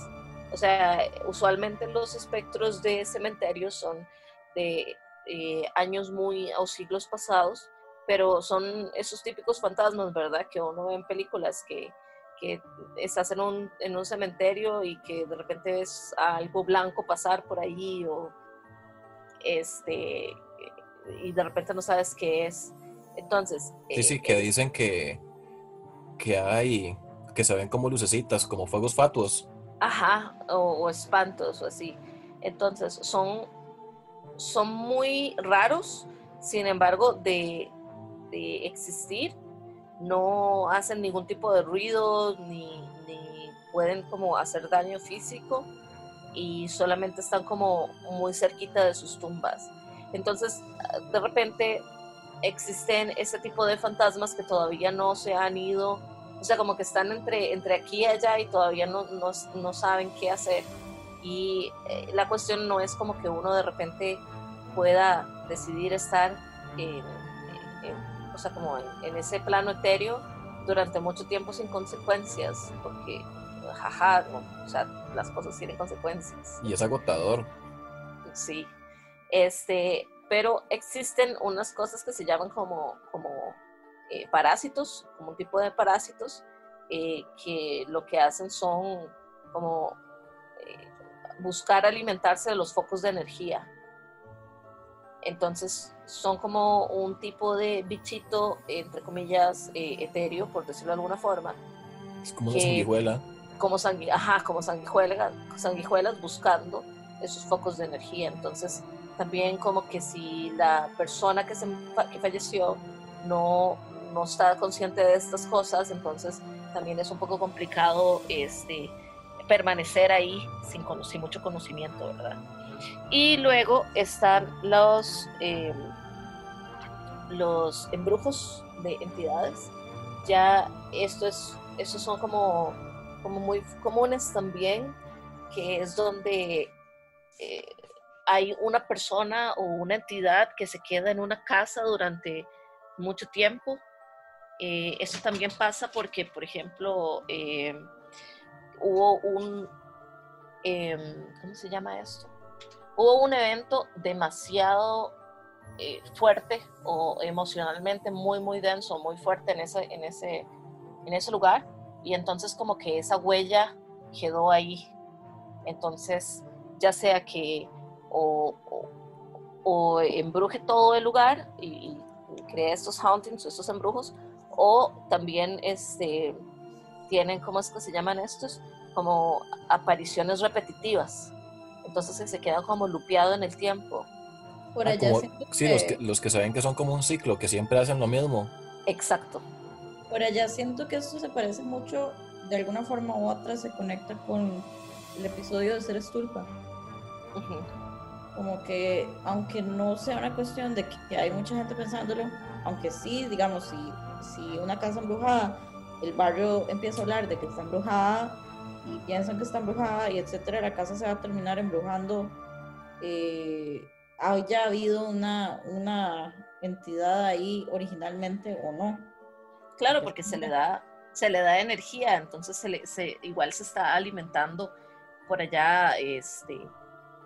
O sea, usualmente los espectros de cementerios son de eh, años muy o siglos pasados, pero son esos típicos fantasmas, ¿verdad? Que uno ve en películas que, que estás en un, en un cementerio y que de repente ves algo blanco pasar por ahí o este y de repente no sabes qué es. Entonces. Sí, sí, que dicen que, que hay, que se ven como lucecitas, como fuegos fatuos. Ajá, o, espantos o así. Entonces, son, son muy raros, sin embargo, de, existir, no hacen ningún tipo de ruido, ni, pueden como hacer daño físico, y solamente están como muy cerquita de sus tumbas. Entonces, de repente existen ese tipo de fantasmas que todavía no se han ido o sea, como que están entre, entre aquí y allá y todavía no, no, saben qué hacer. Y eh, la cuestión no es como que uno de repente pueda decidir estar en, o sea, como en, ese plano etéreo durante mucho tiempo sin consecuencias, porque, jaja, o sea, las cosas tienen consecuencias. Y es agotador. Sí. Este, pero existen unas cosas que se llaman como, como eh, parásitos, como un tipo de parásitos, eh, que lo que hacen son como eh, buscar alimentarse de los focos de energía. Entonces son como un tipo de bichito, entre comillas, etéreo, por decirlo de alguna forma. Es como una sanguijuela. Como, ajá, como sanguijuelas, sanguijuelas buscando esos focos de energía. Entonces también como que si la persona que, se, que falleció no no está consciente de estas cosas, entonces también es un poco complicado este, permanecer ahí sin, sin mucho conocimiento, ¿verdad? Y luego están los, em, los embrujos de entidades. Ya esto es, estos son como, como muy comunes también, que es donde eh, hay una persona o una entidad que se queda en una casa durante mucho tiempo eh, eso también pasa porque, por ejemplo, eh, hubo un, em, ¿cómo se llama esto? Hubo un evento demasiado eh, fuerte o emocionalmente muy, muy denso, muy fuerte en ese, en, ese, en ese lugar y entonces como que esa huella quedó ahí Entonces, ya sea que o, o, embruje todo el lugar y, cree estos hauntings, estos embrujos, o también este, tienen, ¿cómo es que se llaman estos? Como apariciones repetitivas. Entonces se queda como lupeado en el tiempo. Por ah, allá sí, los, que, los que saben que son como un ciclo, que siempre hacen lo mismo. Exacto. Por allá siento que esto se parece mucho, de alguna forma u otra se conecta con el episodio de Ser Estulpa. Como que, aunque no sea una cuestión de que hay mucha gente pensándolo, aunque sí, digamos, si, si una casa embrujada, el barrio empieza a hablar de que está embrujada y piensan que está embrujada y etcétera, la casa se va a terminar embrujando. Eh, haya habido una, una entidad ahí originalmente o no. Claro, porque se le da, se le da energía, entonces se, se igual se está alimentando por allá este,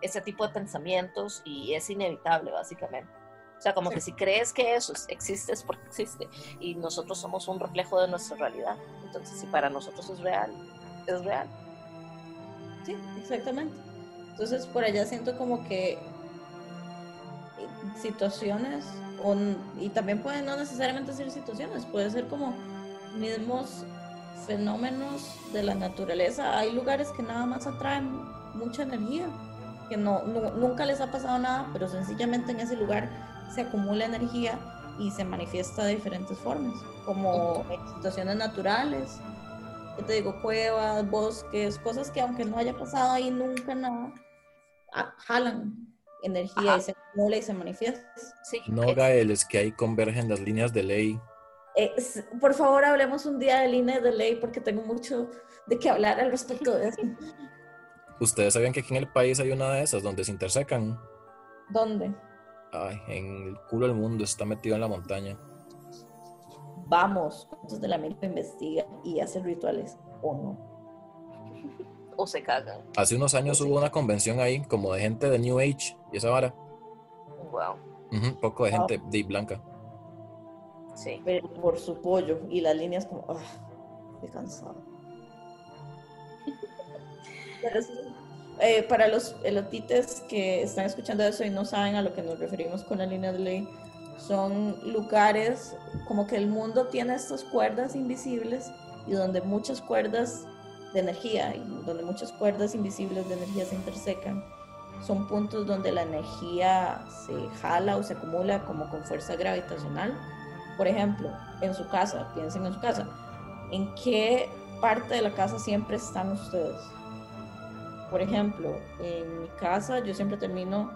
ese tipo de pensamientos y es inevitable, básicamente. O sea, como que si crees que eso existe es porque existe y nosotros somos un reflejo de nuestra realidad. Entonces, si para nosotros es real, es real. Sí, exactamente. Entonces, por allá siento como que situaciones, y también pueden no necesariamente ser situaciones, puede ser como mismos fenómenos de la naturaleza. Hay lugares que nada más atraen mucha energía, que no, nunca les ha pasado nada, pero sencillamente en ese lugar se acumula energía y se manifiesta de diferentes formas, como en situaciones naturales, yo te digo, cuevas, bosques, cosas que aunque no haya pasado ahí nunca nada, ah, jalan energía y se acumula y se manifiesta. no, Gael, es que ahí convergen las líneas de ley. por favor, hablemos un día de líneas de ley porque tengo mucho de qué hablar al respecto de eso. <laughs> ¿Ustedes sabían que aquí en el país hay una de esas donde se intersecan? ¿Dónde? Ay, en el culo del mundo, está metido en la montaña. Vamos, ¿cuántos de la América investigan y hacen rituales o no? O se cagan. Hace unos años hubo una convención ahí, como de gente de New Age y esa vara. Wow. poco de gente de blanca. Sí. Pero por su pollo y las líneas como, ah, qué cansado. <laughs> Pero sí, eh, para los elotites que están escuchando eso y no saben a lo que nos referimos con la línea de ley, son lugares como que el mundo tiene estas cuerdas invisibles y donde muchas cuerdas de energía y donde muchas cuerdas invisibles de energía se intersecan. Son puntos donde la energía se jala o se acumula como con fuerza gravitacional. Por ejemplo, en su casa, piensen en su casa, ¿en qué parte de la casa siempre están ustedes? Por ejemplo, en mi casa yo siempre termino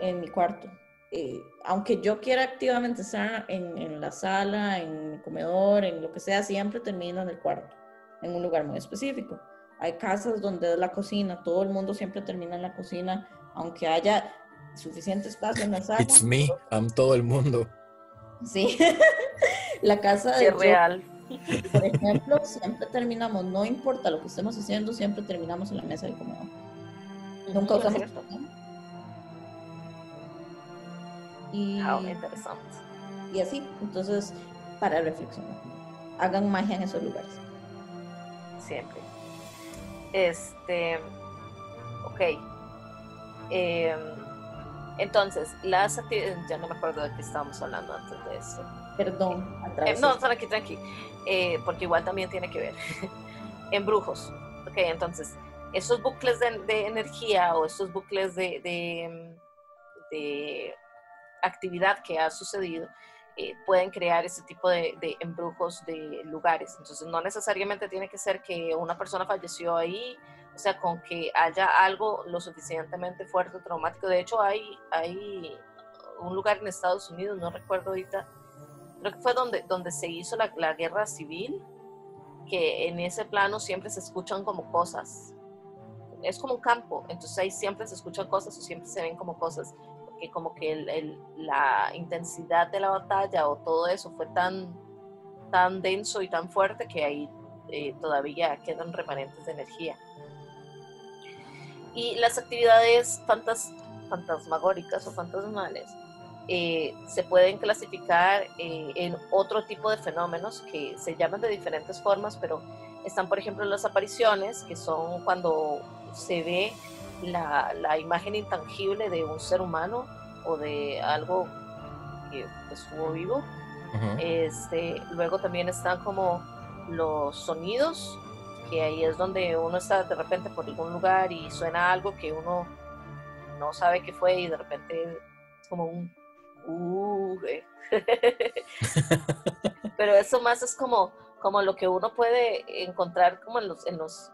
en mi cuarto. Eh, aunque yo quiera activamente estar en, la sala, en mi comedor, en lo que sea, siempre termino en el cuarto, en un lugar muy específico. Hay casas donde es la cocina, todo el mundo siempre termina en la cocina, aunque haya suficiente espacio en la sala. It's me, I'm todo el mundo. Sí, <laughs> la casa de... Es real. Por ejemplo, siempre terminamos, no importa lo que estemos haciendo, siempre terminamos en la mesa del comedor. Nunca usamos. Y, ah, interesante. y así, entonces, para reflexionar. Hagan magia en esos lugares. Siempre. Este. Ok. Em, entonces, las actividades. Ya no me acuerdo de qué estábamos hablando antes de eso. Perdón. Eh, no, tranqui, tranqui. Eh, porque igual también tiene que ver. <laughs> Embrujos. Ok, entonces, esos bucles de, energía o estos bucles de, de, actividad que ha sucedido eh, pueden crear ese tipo de, embrujos de lugares. Entonces, no necesariamente tiene que ser que una persona falleció ahí, o sea, con que haya algo lo suficientemente fuerte, traumático. De hecho, hay, hay un lugar en Estados Unidos, no recuerdo ahorita creo que fue donde, donde se hizo la, la guerra civil, que en ese plano siempre se escuchan como cosas. Es como un campo, entonces ahí siempre se escuchan cosas o siempre se ven como cosas, porque como que el, la intensidad de la batalla o todo eso fue tan, tan denso y tan fuerte que ahí eh, todavía quedan remanentes de energía. Y las actividades fantas, fantasmagóricas o fantasmales eh, se pueden clasificar eh, en otro tipo de fenómenos que se llaman de diferentes formas, pero están, por ejemplo, las apariciones, que son cuando se ve la, la imagen intangible de un ser humano o de algo que estuvo vivo. Este, luego también están como los sonidos, que ahí es donde uno está de repente por algún lugar y suena algo que uno no sabe qué fue y de repente es como un uh, <laughs> pero eso más es como como lo que uno puede encontrar como en los en los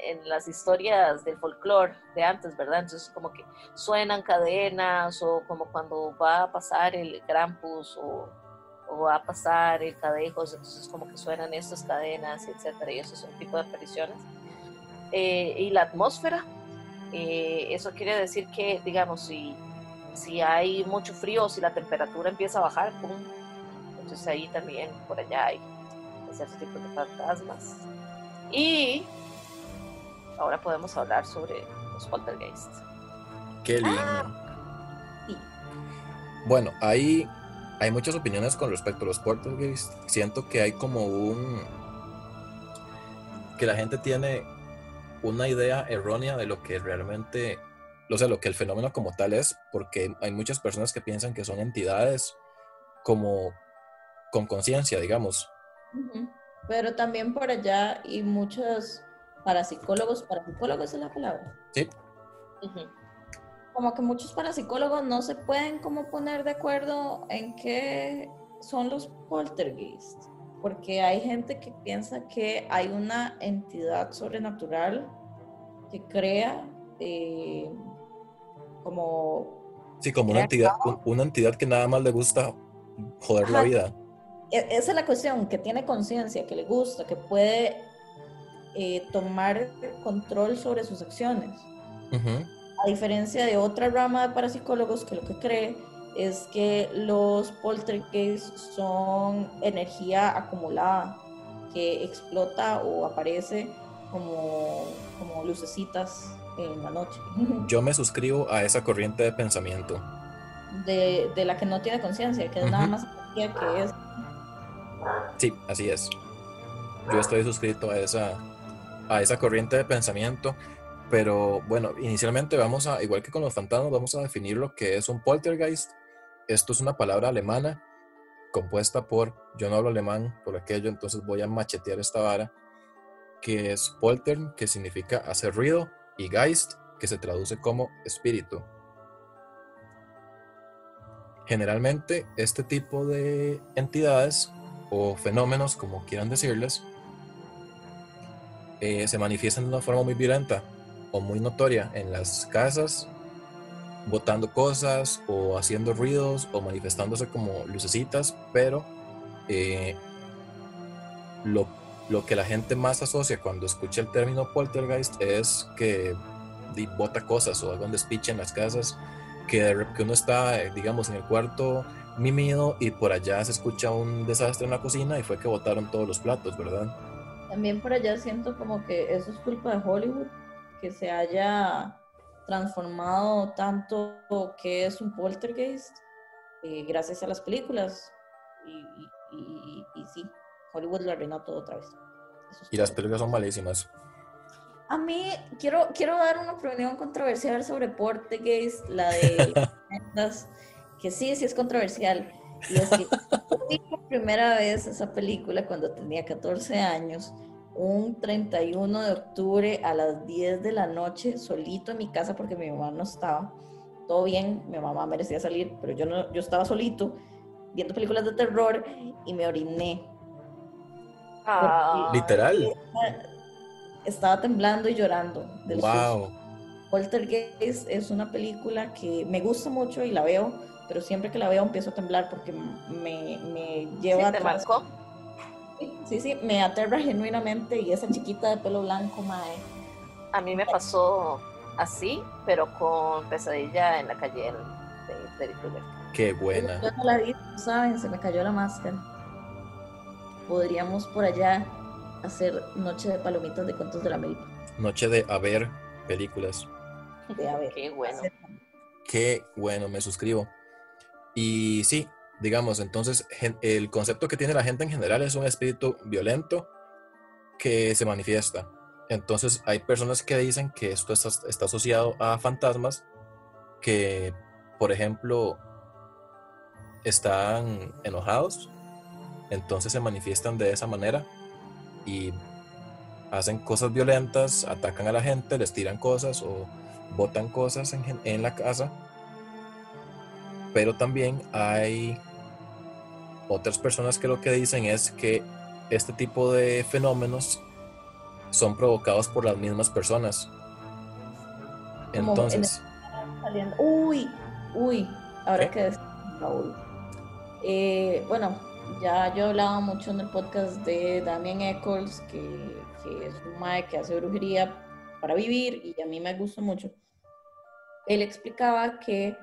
en las historias del folclore de antes, ¿verdad? Entonces como que suenan cadenas o como cuando va a pasar el Krampus o, o va a pasar el Cadejos, entonces como que suenan estas cadenas, etcétera, y eso es un tipo de apariciones. Eh, y la atmósfera, eh, eso quiere decir que, digamos, si, si hay mucho frío o si la temperatura empieza a bajar, ¡pum! entonces ahí también, por allá hay ciertos tipos de fantasmas. Y ahora podemos hablar sobre los poltergeists. Qué lindo. sí. Bueno, hay, hay muchas opiniones con respecto a los poltergeists. Siento que hay como un... que la gente tiene una idea errónea de lo que realmente, o sea, lo que el fenómeno como tal es, porque hay muchas personas que piensan que son entidades como con conciencia, digamos. Pero también por allá y muchos parapsicólogos, parapsicólogos es la palabra. Sí. Como que muchos parapsicólogos no se pueden como poner de acuerdo en qué son los poltergeists. Porque hay gente que piensa que hay una entidad sobrenatural que crea eh, como sí, como una entidad, un- una entidad que nada más le gusta joder la vida. E- Esa es la cuestión, que tiene conciencia, que le gusta, que puede eh, tomar control sobre sus acciones. A diferencia de otra rama de parapsicólogos que lo que cree es que los poltergeists son energía acumulada que explota o aparece como, como lucecitas en la noche, Yo me suscribo a esa corriente de pensamiento. de, de la que no tiene conciencia, que es nada más que es Sí, así es. Yo estoy suscrito a esa, a esa corriente de pensamiento, pero bueno, inicialmente vamos a, igual que con los fantasmas, vamos a definir lo que es un poltergeist. Esto es una palabra alemana compuesta por, yo no hablo alemán por aquello, entonces voy a machetear esta vara, que es poltern, que significa hacer ruido, y geist, que se traduce como espíritu. Generalmente este tipo de entidades o fenómenos, como quieran decirles, eh, se manifiestan de una forma muy violenta o muy notoria en las casas, botando cosas o haciendo ruidos o manifestándose como lucecitas, pero eh, lo, lo que la gente más asocia cuando escucha el término poltergeist es que bota cosas o un despiche en las casas, que, que uno está, eh, digamos, en el cuarto mimido y por allá se escucha un desastre en la cocina y fue que botaron todos los platos, ¿verdad? También por allá siento como que eso es culpa de Hollywood, que se haya transformado tanto que es un poltergeist eh, gracias a las películas. Y, y- y- y sí, Hollywood lo arruinó todo otra vez. Es Y las películas son malísimas. A mí quiero, quiero dar una opinión controversial sobre Poltergeist, la de <laughs> que sí, sí es controversial. Y es que yo vi por primera vez esa película cuando tenía 14 años, un 31 de octubre a las 10 de la noche, solito en mi casa porque mi mamá no estaba. Todo bien, mi mamá merecía salir, pero yo, no, yo estaba solito viendo películas de terror y me oriné. Ah, Literal. Estaba temblando y llorando. del susto. Wow. Poltergeist es una película que me gusta mucho y la veo, pero siempre que la veo empiezo a temblar porque me, me ¿sí lleva te atrás. marcó? Sí, sí, me aterra genuinamente y esa chiquita de pelo blanco, mae. A mí me pasó así, pero con pesadilla en la calle de Freddy Krueger. Qué buena. Yo no la vi, ¿saben? Se me cayó la máscara. Podríamos por allá hacer noche de palomitas de cuentos de la milpa. Noche de a ver películas. De a ver. Qué bueno. Qué bueno, me suscribo. Y sí, digamos, entonces el concepto que tiene la gente en general es un espíritu violento que se manifiesta. Entonces hay personas que dicen que esto está, está asociado a fantasmas que, por ejemplo, están enojados, entonces se manifiestan de esa manera y hacen cosas violentas, atacan a la gente, les tiran cosas o botan cosas en, en la casa. Pero también hay otras personas que lo que dicen es que este tipo de fenómenos son provocados por las mismas personas. Entonces. Uy, uy, ahora ¿Qué? que Raúl. Eh, bueno, ya yo hablaba mucho en el podcast de Damien Eccles, que, que es un mae que hace brujería para vivir y a mí me gusta mucho. Él explicaba que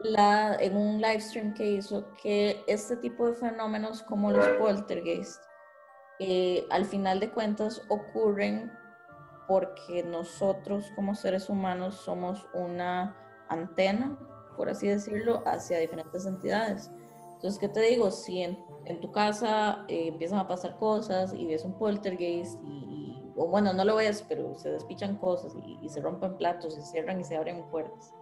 la, en un live stream que hizo que este tipo de fenómenos como los poltergeist eh, al final de cuentas ocurren porque nosotros como seres humanos somos una antena, por así decirlo, hacia diferentes entidades. Entonces, ¿qué te digo? Si en, en tu casa eh, empiezan a pasar cosas y ves un poltergeist, y, y- o bueno, no lo ves, pero se despichan cosas y, y se rompen platos, se cierran y se abren puertas.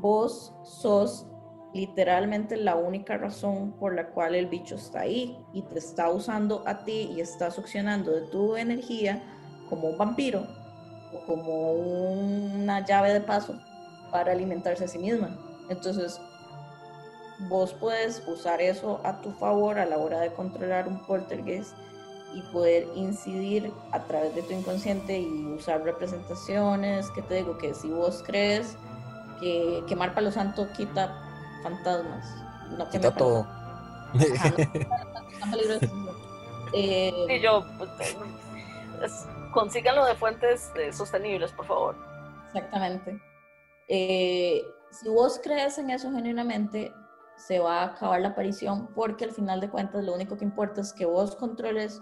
Vos sos literalmente la única razón por la cual el bicho está ahí y te está usando a ti y está succionando de tu energía como un vampiro o como una llave de paso para alimentarse a sí misma. Entonces, vos puedes usar eso a tu favor a la hora de controlar un poltergeist y poder incidir a través de tu inconsciente y usar representaciones, que te digo que si vos crees que quemar palo santo quita fantasmas, no quita todo. Ajá, no. <laughs> Eh, Y yo, pues, es- consíganlo de fuentes eh, sostenibles, por favor. Exactamente. Eh, si vos crees en eso genuinamente, se va a acabar la aparición porque al final de cuentas lo único que importa es que vos controles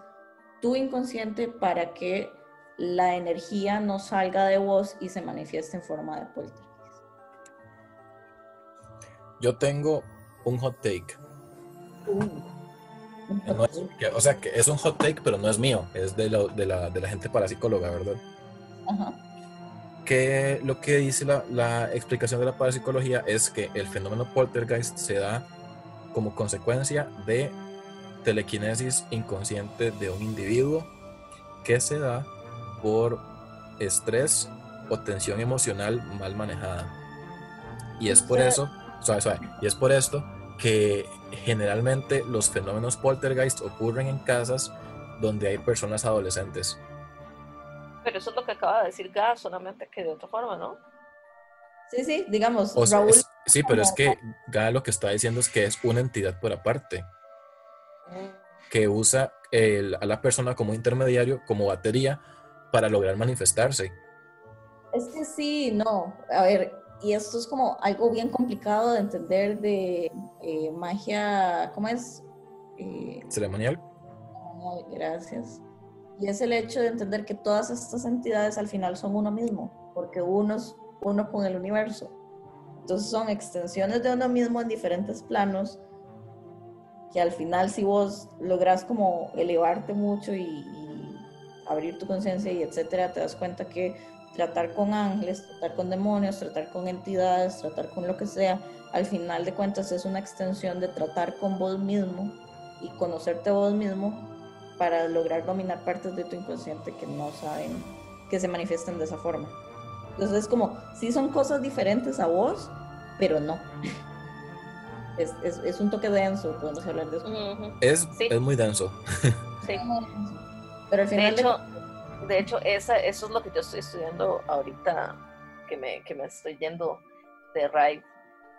tu inconsciente para que la energía no salga de vos y se manifieste en forma de poltergeist. Yo tengo un hot take. No es- que- o sea, que es un hot take, pero no es mío, es de, la- de la, de la gente parapsicóloga, ¿verdad? Ajá. Que lo que dice la, la explicación de la parapsicología es que el fenómeno poltergeist se da como consecuencia de telequinesis inconsciente de un individuo que se da por estrés o tensión emocional mal manejada. Y es por eso, suave, suave, y es por esto que generalmente los fenómenos poltergeist ocurren en casas donde hay personas adolescentes. Pero eso es lo que acaba de decir Gas, solamente que de otra forma, ¿no? Sí, sí, digamos, O sea, Raúl, es- sí, pero es que Gaia lo que está diciendo es que es una entidad por aparte, que usa el- a la persona como intermediario, como batería, para lograr manifestarse. Es que sí, no. A ver, y esto es como algo bien complicado de entender de eh, magia, ¿cómo es? Eh, Ceremonial. Gracias. Y es el hecho de entender que todas estas entidades al final son uno mismo, porque uno es uno con el universo. Entonces son extensiones de uno mismo en diferentes planos, que al final si vos logras como elevarte mucho y, y abrir tu conciencia y etcétera, te das cuenta que tratar con ángeles, tratar con demonios, tratar con entidades, tratar con lo que sea, al final de cuentas es una extensión de tratar con vos mismo y conocerte vos mismo para lograr dominar partes de tu inconsciente que no saben que se manifiestan de esa forma. Entonces es como, sí son cosas diferentes a vos, pero no. <laughs> Es, es, es un toque denso, podemos hablar de eso. Es, Sí. es muy denso. Sí. Pero al De final de hecho, de hecho esa, eso es lo que yo estoy estudiando ahorita, que me, que me estoy yendo de RAID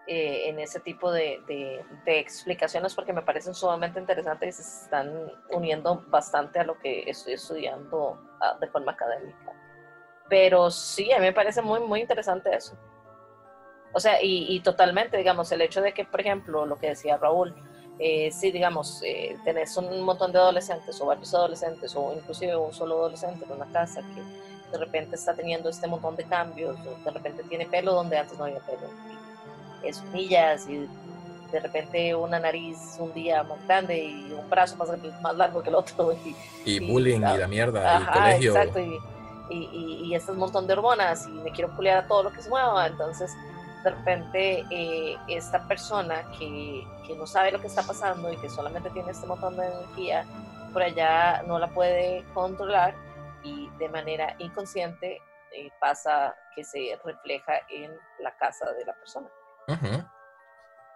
eh, en ese tipo de, de- de explicaciones porque me parecen sumamente interesantes y se están uniendo bastante a lo que estoy estudiando ah, de forma académica. Pero sí, a mí me parece muy, muy interesante eso. O sea, y, y totalmente, digamos, el hecho de que, por ejemplo, lo que decía Raúl, eh, si digamos, eh, tenés un montón de adolescentes o varios adolescentes o inclusive un solo adolescente en una casa que de repente está teniendo este montón de cambios o de repente tiene pelo donde antes no había pelo, es millas y de repente una nariz un día más grande y un brazo más, más largo que el otro. <laughs> Y, bullying y la mierda, y colegio. Exacto, y, y, y, este montón de hormonas y me quiero pulear a todo lo que se mueva. Entonces, de repente, eh, esta persona que, que no sabe lo que está pasando y que solamente tiene este montón de energía, por allá no la puede controlar y de manera inconsciente eh, pasa que se refleja en la casa de la persona.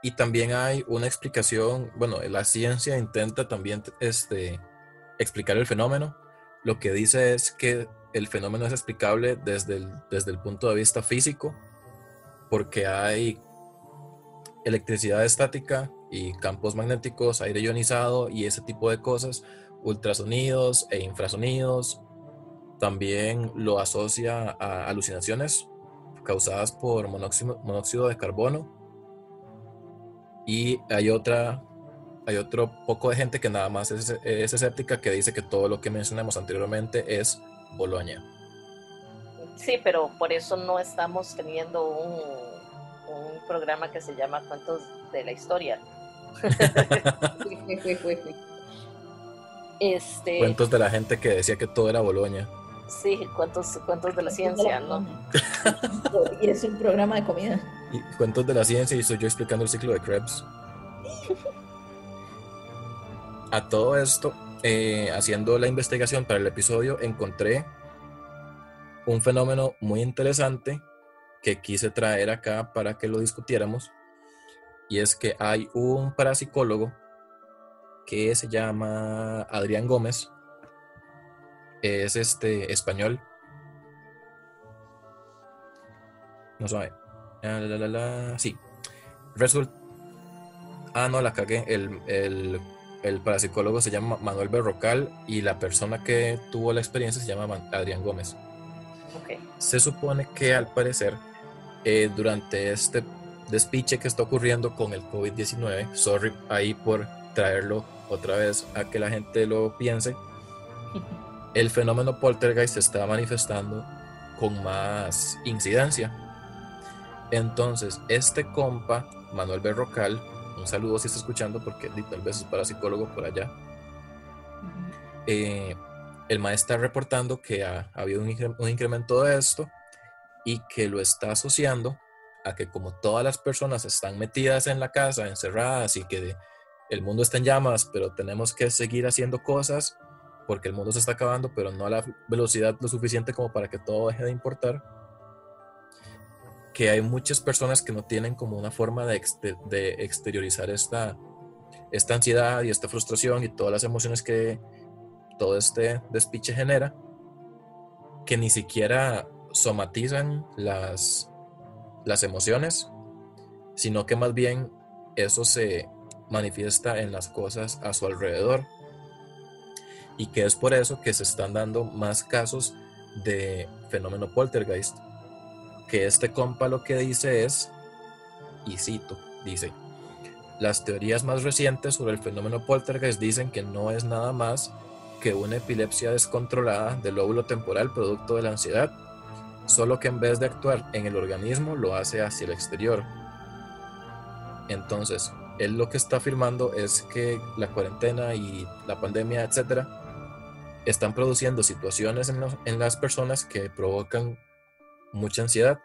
Y también hay una explicación, bueno, la ciencia intenta también este, explicar el fenómeno. Lo que dice es que el fenómeno es explicable desde el, desde el punto de vista físico, porque hay electricidad estática y campos magnéticos, aire ionizado y ese tipo de cosas, ultrasonidos e infrasonidos. También lo asocia a alucinaciones causadas por monóxido, monóxido de carbono. Y hay otra hay otro poco de gente que nada más es, es, escéptica que dice que todo lo que mencionamos anteriormente es Boloña. Sí, pero por eso no estamos teniendo un, un programa que se llama Cuentos de la Historia. <laughs> <laughs> este... Cuentos de la gente que decía que todo era Boloña. Sí, cuentos, cuentos de la ciencia, ¿no? y es un programa de comida. Y cuentos de la ciencia y soy yo explicando el ciclo de Krebs. A todo esto, eh, haciendo la investigación para el episodio, encontré un fenómeno muy interesante que quise traer acá para que lo discutiéramos. Y es que hay un parapsicólogo que se llama Adrián Gómez. Es este español. No sabe. Ah, la, Sí. Result. Ah, no, la cagué. El, el, el, parapsicólogo se llama Manuel Berrocal y la persona que tuvo la experiencia se llama Adrián Gómez. Se supone que al parecer, eh, durante este despiche que está ocurriendo con el COVID-19, sorry ahí por traerlo otra vez a que la gente lo piense, <laughs> el fenómeno poltergeist se está manifestando con más incidencia. Entonces, este compa, Manuel Berrocal, un saludo si está escuchando porque tal vez es para psicólogo por allá, eh, el maestro está reportando que ha, habido un, incremento de esto y que lo está asociando a que como todas las personas están metidas en la casa, encerradas y que el mundo está en llamas, pero tenemos que seguir haciendo cosas porque el mundo se está acabando, pero no a la velocidad lo suficiente como para que todo deje de importar, que hay muchas personas que no tienen como una forma de, exteriorizar esta, esta ansiedad y esta frustración y todas las emociones que, todo este despiche genera, que ni siquiera somatizan las emociones, sino que más bien eso se manifiesta en las cosas a su alrededor. Y que es por eso que se están dando más casos de fenómeno poltergeist. Que este compa lo que dice es, y cito, dice, las teorías más recientes sobre el fenómeno poltergeist dicen que no es nada más que una epilepsia descontrolada del lóbulo temporal producto de la ansiedad, solo que en vez de actuar en el organismo lo hace hacia el exterior. Entonces, él lo que está afirmando es que la cuarentena y la pandemia, etcétera, están produciendo situaciones en, las personas que provocan mucha ansiedad,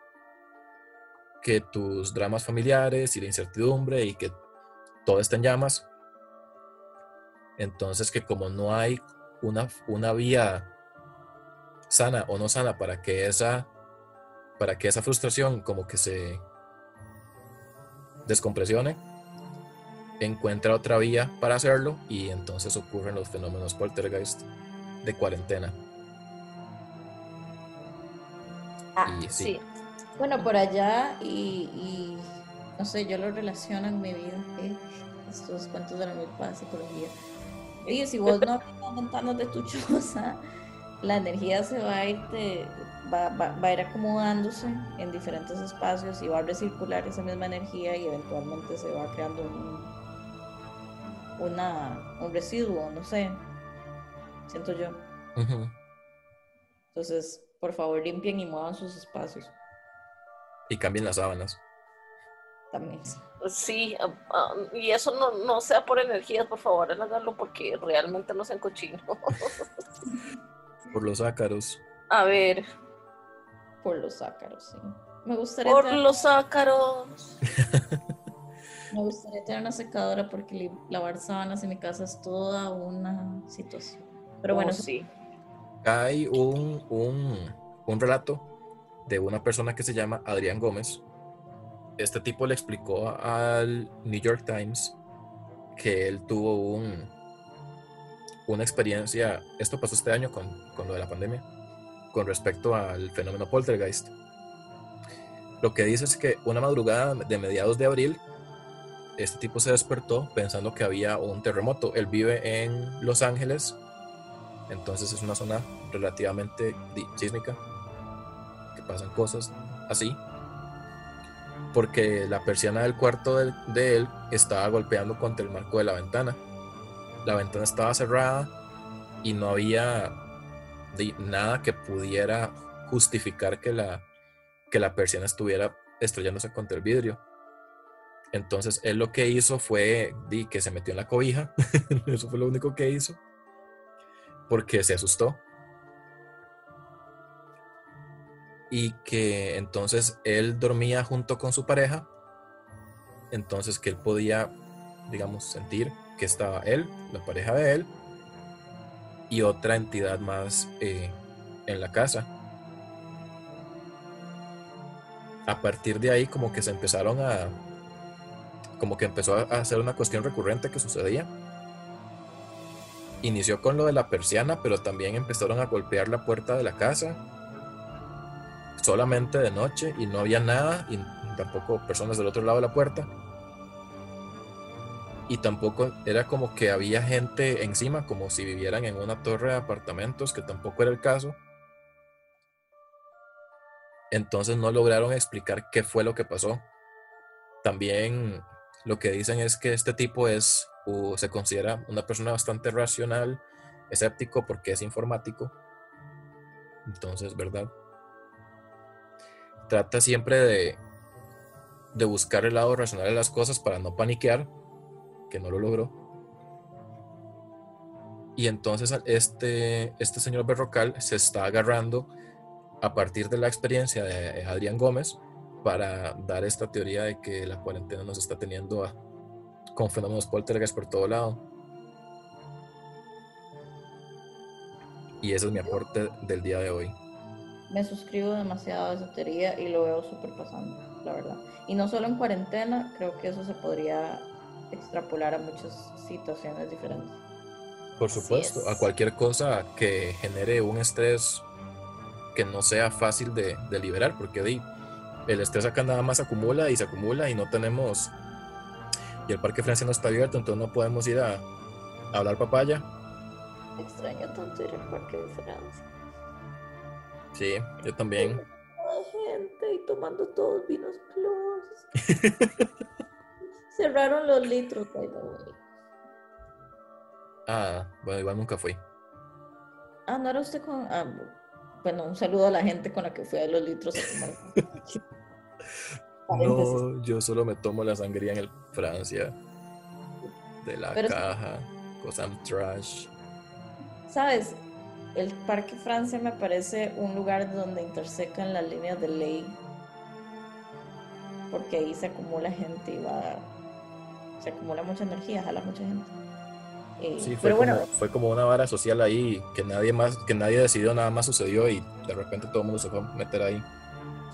que tus dramas familiares y la incertidumbre y que todo está en llamas. Entonces que como no hay una, vía sana o no sana para que esa para que esa frustración como que se descompresione encuentra otra vía para hacerlo y entonces ocurren los fenómenos poltergeist de cuarentena. Ah, sí. Bueno, por allá y, no sé, yo lo relaciono en mi vida, ¿eh? estos cuentos de la milpa psicología Oye, si vos no <laughs> de tu choza, la energía se va a ir, va, a ir acomodándose en diferentes espacios y va a recircular esa misma energía y eventualmente se va creando un, una, un residuo, no sé, siento yo. Entonces, por favor, limpien y muevan sus espacios. Y cambien las sábanas. también. Sí, ah, ah, y eso no, no sea por energías, por favor, háganlo porque realmente no sean cochinos. <laughs> Por los ácaros. A ver, Por los ácaros, sí. Me gustaría, por tener, los ácaros. <laughs> me gustaría tener una secadora porque lavar sábanas en mi casa es toda una situación. Pero bueno, Oh, sí. Hay un, un, un relato de una persona que se llama Adrián Gómez. Este tipo le explicó al New York Times que él tuvo un, una experiencia, esto pasó este año con, con lo de la pandemia, con respecto al fenómeno poltergeist. Lo que dice es que una madrugada de mediados de abril, este tipo se despertó pensando que había un terremoto. Él vive en Los Ángeles, entonces es una zona relativamente sísmica, que pasan cosas así, porque la persiana del cuarto de, él estaba golpeando contra el marco de la ventana. La ventana estaba cerrada y no había nada que pudiera justificar que la, que la persiana estuviera estrellándose contra el vidrio. Entonces él lo que hizo fue que se metió en la cobija, <laughs> eso fue lo único que hizo porque se asustó. Y que entonces él dormía junto con su pareja, entonces que él podía, digamos, sentir que estaba él, la pareja de él, y otra entidad más eh, en la casa. A partir de ahí como que se empezaron a, como que empezó a ser una cuestión recurrente que sucedía inició con lo de la persiana, pero también empezaron a golpear la puerta de la casa solamente de noche y no había nada y tampoco personas del otro lado de la puerta. Y tampoco era como que había gente encima, como si vivieran en una torre de apartamentos, que tampoco era el caso. Entonces no lograron explicar qué fue lo que pasó. También lo que dicen es que este tipo es o se considera una persona bastante racional, escéptico porque es informático. Entonces, ¿verdad? Trata siempre de, de buscar el lado racional de las cosas para no paniquear, que no lo logró. Y entonces este, este señor Berrocal se está agarrando a partir de la experiencia de Adrián Gómez para dar esta teoría de que la cuarentena nos está teniendo a, con fenómenos poltergeist por todo lado. Y ese es mi aporte del día de hoy. me suscribo demasiado a esa teoría y lo veo súper pasando, la verdad. Y no solo en cuarentena, creo que eso se podría extrapolar a muchas situaciones diferentes. Por supuesto, a cualquier cosa que genere un estrés que no sea fácil de, de liberar, porque di, el estrés acá nada más acumula y se acumula y no tenemos, y el Parque Francia no está abierto, entonces no podemos ir a, a hablar papaya. Extraño tanto ir al parque de Francia. Sí, yo también. Toda gente y tomando todos vinos plus. <laughs> Cerraron los litros, by the way. Ah, bueno, igual nunca fui. Ah, no era usted con. Ah, bueno, un saludo a la gente con la que fui a los litros. <laughs> No, yo solo me tomo la sangría en el Francia. De la Pero caja, cosa trash. ¿Sabes? El Parque Francia me parece un lugar donde intersecan las líneas de ley. Porque ahí se acumula gente y va. Se acumula mucha energía, jala mucha gente. Eh, Sí, fue pero como, bueno, fue como una vara social ahí que nadie más, que nadie decidió, nada más sucedió y de repente todo el mundo se fue a meter ahí.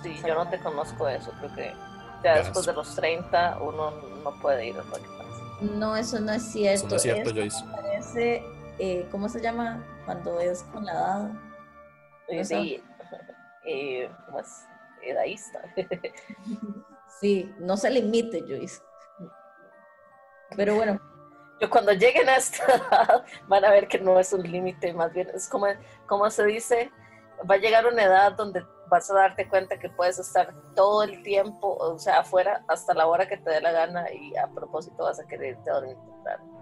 Sí, yo no te conozco eso. Creo que ya Gas. después de los 30 uno no puede ir al parque de Francia. no, eso no es cierto. Eso no es cierto, Eso Joyce. parece, eh, ¿cómo se llama? Cuando es con la edad. Sí, eh, ¿cómo es? Edaísta. Sí, no se limite, Joyce. Pero bueno, <laughs> Yo cuando lleguen a esta edad van a ver que no es un límite, más bien es como, como se dice, va a llegar una edad donde vas a darte cuenta que puedes estar todo el tiempo, o sea, afuera hasta la hora que te dé la gana y a propósito vas a querer irte a dormir temprano.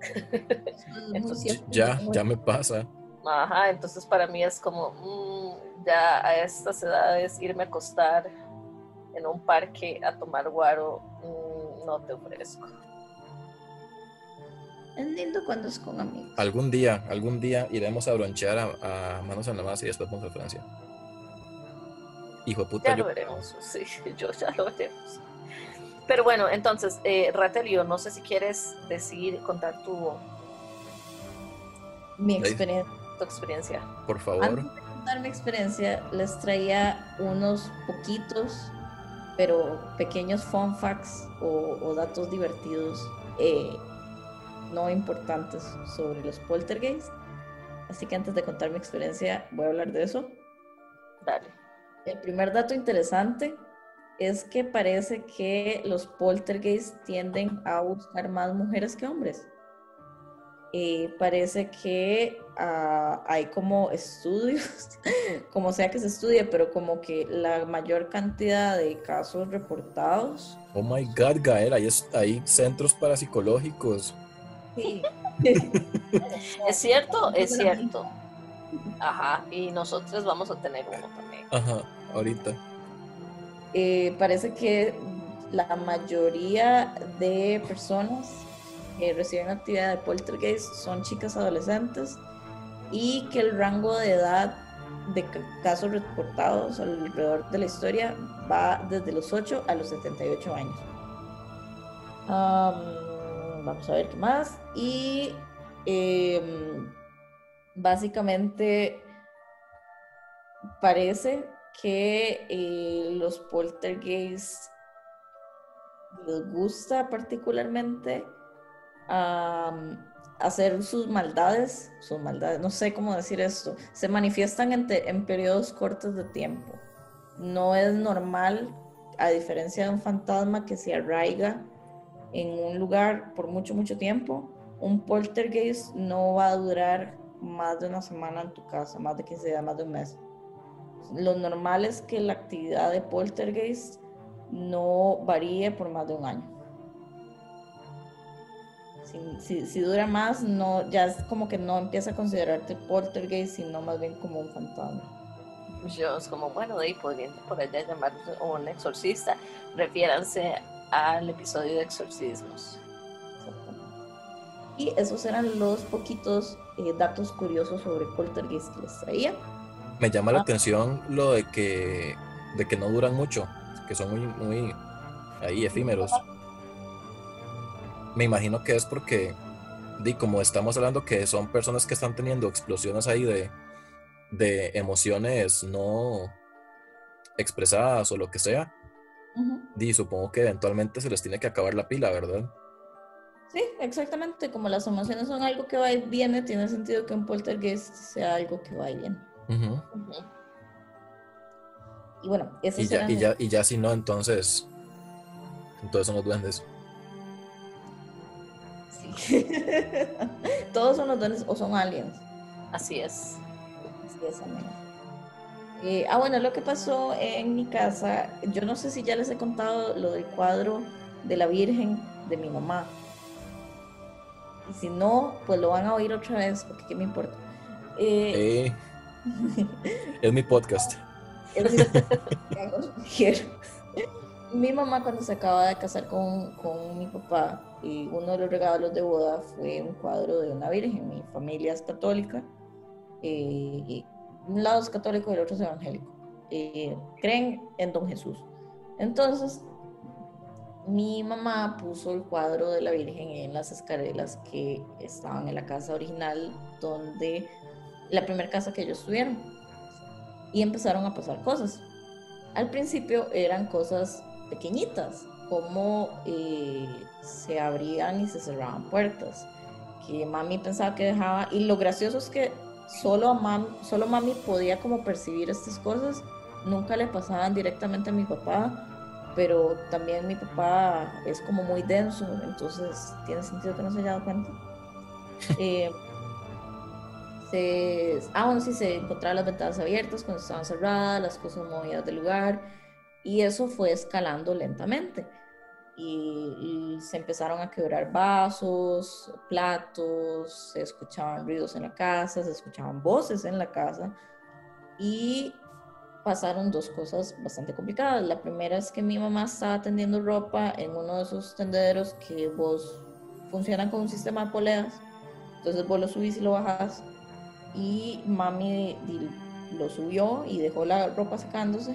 <laughs> Entonces, Ya, ya me pasa. Ajá, entonces para mí es como, mm, ya a estas edades irme a acostar en un parque a tomar guaro, mm, no te ofrezco. Es lindo cuando es con amigos. Algún día, algún día iremos a bronchear a, a Manos en la Masa y después vamos a Francia. Hijo de puta, Ya yo. lo veremos, <laughs> sí, yo ya lo veremos. Pero bueno, entonces, eh, Ratelio, no sé si quieres decir, contar tu, Mi experiencia. tu experiencia. Por favor. Antes de contar mi experiencia, les traía unos poquitos, pero pequeños fun facts o, o datos divertidos, eh, no importantes sobre los poltergeists. Así que antes de contar mi experiencia, voy a hablar de eso. Dale. El primer dato interesante es que parece que los poltergeists tienden a buscar más mujeres que hombres. Eh, parece que ah, hay como estudios, <laughs> como sea que se estudie, pero como que la mayor cantidad de casos reportados. Oh my god, Gael, hay, hay centros parapsicológicos. Sí. <laughs> ¿Es cierto? Es cierto. Ajá, y nosotros vamos a tener uno también. Ajá, ahorita. Eh, parece que la mayoría de personas que reciben actividad de poltergeist son chicas adolescentes y que el rango de edad de ca- casos reportados alrededor de la historia va desde los 8 a los 78 años. Vamos a ver qué más. Y em, básicamente parece que eh, los poltergeists les gusta particularmente hacer sus maldades, sus maldades, no sé cómo decir esto, se manifiestan en, en periodos cortos de tiempo. No es normal, a diferencia de un fantasma que se arraiga en un lugar por mucho, mucho tiempo, un poltergeist no va a durar más de una semana en tu casa, más de 15 días, más de un mes lo normal es que la actividad de poltergeist no varíe por más de un año. Si, si- si dura más, no, ya es como que no empieza a considerarte poltergeist, sino más bien como un fantasma. Yo es como, bueno, de ahí podrían por allá llamarse un exorcista. Refiéranse al episodio de exorcismos. Y esos eran los poquitos eh, datos curiosos sobre poltergeist que les traía. Me llama la Ah. atención lo de que, de que no duran mucho, que son muy, muy ahí efímeros. Me imagino que es porque, di, como estamos hablando que son personas que están teniendo explosiones ahí de, de emociones no expresadas o lo que sea, Di, supongo que eventualmente se les tiene que acabar la pila, ¿verdad? Sí, exactamente. Como las emociones son algo que va y viene, tiene sentido que un poltergeist sea algo que va y viene. Y bueno, esos Y ya, y ya, y ya si no, entonces, entonces son los duendes. Sí. <laughs> Todos son los dones o son aliens. Así es. Así es, amiga. Eh, ah, bueno, lo que pasó en mi casa, yo no sé si ya les he contado lo del cuadro de la Virgen de mi mamá. Y si no, pues lo van a oír otra vez, porque qué me importa. Eh, Eh, es mi podcast. <laughs> Mi mamá cuando se acaba de casar con, con mi papá, y uno de los regalos de boda fue un cuadro de una virgen. Mi familia es católica, eh, un lado es católico y el otro es evangélico. Creen en Don Jesús. Entonces, mi mamá puso el cuadro de la Virgen en las escaleras que estaban en la casa original, donde la primera casa que ellos tuvieron y empezaron a pasar cosas. Al principio eran cosas pequeñitas, como eh, se abrían y se cerraban puertas, que mami pensaba que dejaba, y lo gracioso es que solo, a mami, solo mami podía como percibir estas cosas, nunca le pasaban directamente a mi papá, pero también mi papá es como muy denso, entonces tiene sentido que no se haya dado cuenta. <laughs> Eh, se, ah, bueno, sí, se encontraban las ventanas abiertas cuando estaban cerradas, las cosas movidas del lugar, y eso fue escalando lentamente. Y, se empezaron a quebrar vasos, platos, se escuchaban ruidos en la casa, se escuchaban voces en la casa, y pasaron dos cosas bastante complicadas. La primera es que mi mamá estaba tendiendo ropa en uno de esos tendederos que vos funcionan con un sistema de poleas. Entonces vos lo subís y lo bajás. Y mami lo subió y dejó la ropa secándose.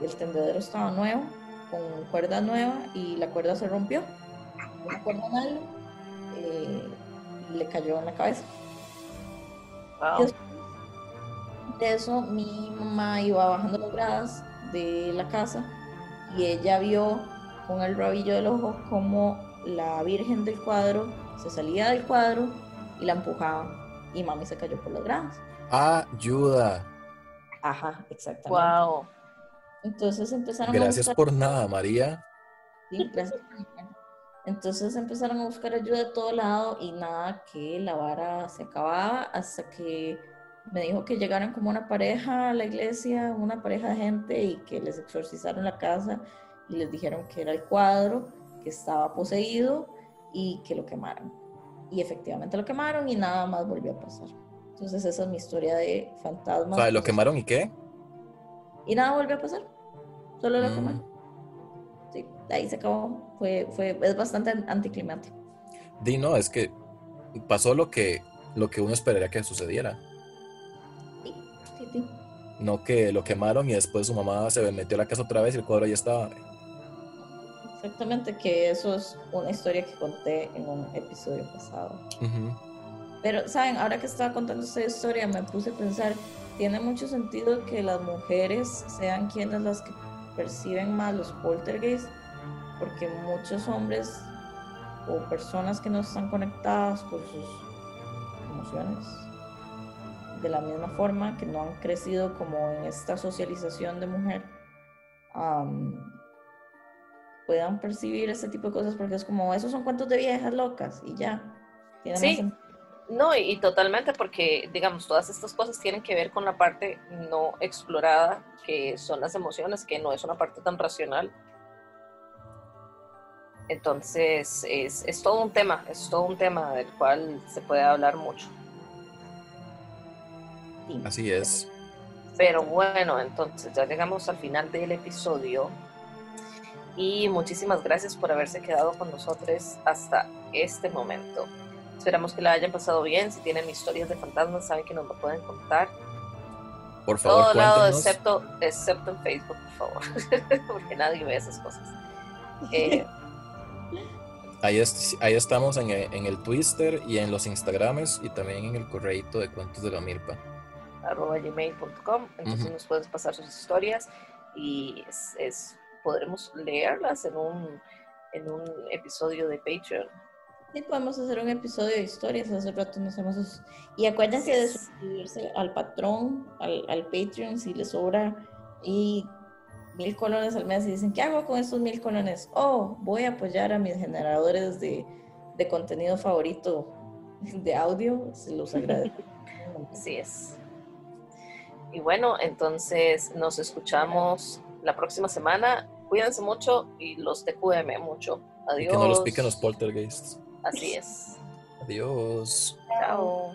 Y el tendedero estaba nuevo, con cuerda nueva, y la cuerda se rompió. Una cuerda nylon, eh, le cayó en la cabeza. Wow. De eso, mi mamá iba bajando las gradas de la casa y ella vio con el rabillo del ojo como la virgen del cuadro se salía del cuadro y la empujaba y mami se cayó por las gradas. Ayuda. Ajá, exactamente. Wow. Entonces empezaron a Gracias buscar... por nada, María. Sí, gracias. Entonces empezaron a buscar ayuda de todo lado y nada, que la vara se acababa hasta que me dijo que llegaron como una pareja a la iglesia, una pareja de gente y que les exorcizaron la casa y les dijeron que era el cuadro, que estaba poseído y que lo quemaron. Y efectivamente lo quemaron y nada más volvió a pasar. Entonces esa es mi historia de O fantasmas. sea, ¿lo quemaron y qué? Y nada volvió a pasar. Solo lo Mm. quemaron. Sí, ahí se acabó. Fue, fue, es bastante anticlimático. Di, no, es que pasó lo que, lo que uno esperaría que sucediera. Sí, sí, sí. No que lo quemaron y después su mamá se metió a la casa otra vez y el cuadro ya estaba. Exactamente, que eso es una historia que conté en un episodio pasado. Ujú. Pero, ¿saben? Ahora que estaba contando esta historia, me puse a pensar, tiene mucho sentido que las mujeres sean quienes las que perciben más los poltergeists, porque muchos hombres o personas que no están conectadas con sus emociones, de la misma forma que no han crecido como en esta socialización de mujer, puedan percibir este tipo de cosas, porque es como, esos son cuentos de viejas locas y ya. Tiene más Sí. sentido. No, y, y totalmente porque, digamos, todas estas cosas tienen que ver con la parte no explorada, que son las emociones, que no es una parte tan racional. Entonces, es, es todo un tema, es todo un tema del cual se puede hablar mucho. Sí. Así es. Pero bueno, entonces ya llegamos al final del episodio. Y muchísimas gracias por haberse quedado con nosotros hasta este momento. Esperamos que la hayan pasado bien. Si tienen historias de fantasmas, saben que nos lo pueden contar. Por favor, Todo lado, excepto, excepto en Facebook, por favor. <laughs> Porque nadie ve esas cosas. <laughs> Eh, Ahí, es- ahí estamos en, en el Twister y en los Instagrames y también en el correíto de cuentos de la milpa. arroba gmail.com. Entonces Ujú. nos puedes pasar sus historias y es, es- podremos leerlas en un, en un episodio de Patreon. Sí, podemos hacer un episodio de historias. Hace rato no hacemos eso. Y acuérdense de suscribirse al patrón, al, al Patreon, si les sobra. Y mil colones al mes. Y dicen, ¿qué hago con estos mil colones? Oh, voy a apoyar a mis generadores de, de contenido favorito de audio. Se los agradezco. <laughs> Así es. Y bueno, entonces nos escuchamos la próxima semana. Cuídense mucho y los TQM mucho. Y Adiós. que no los piquen los poltergeists. Así es. Adiós. Chao.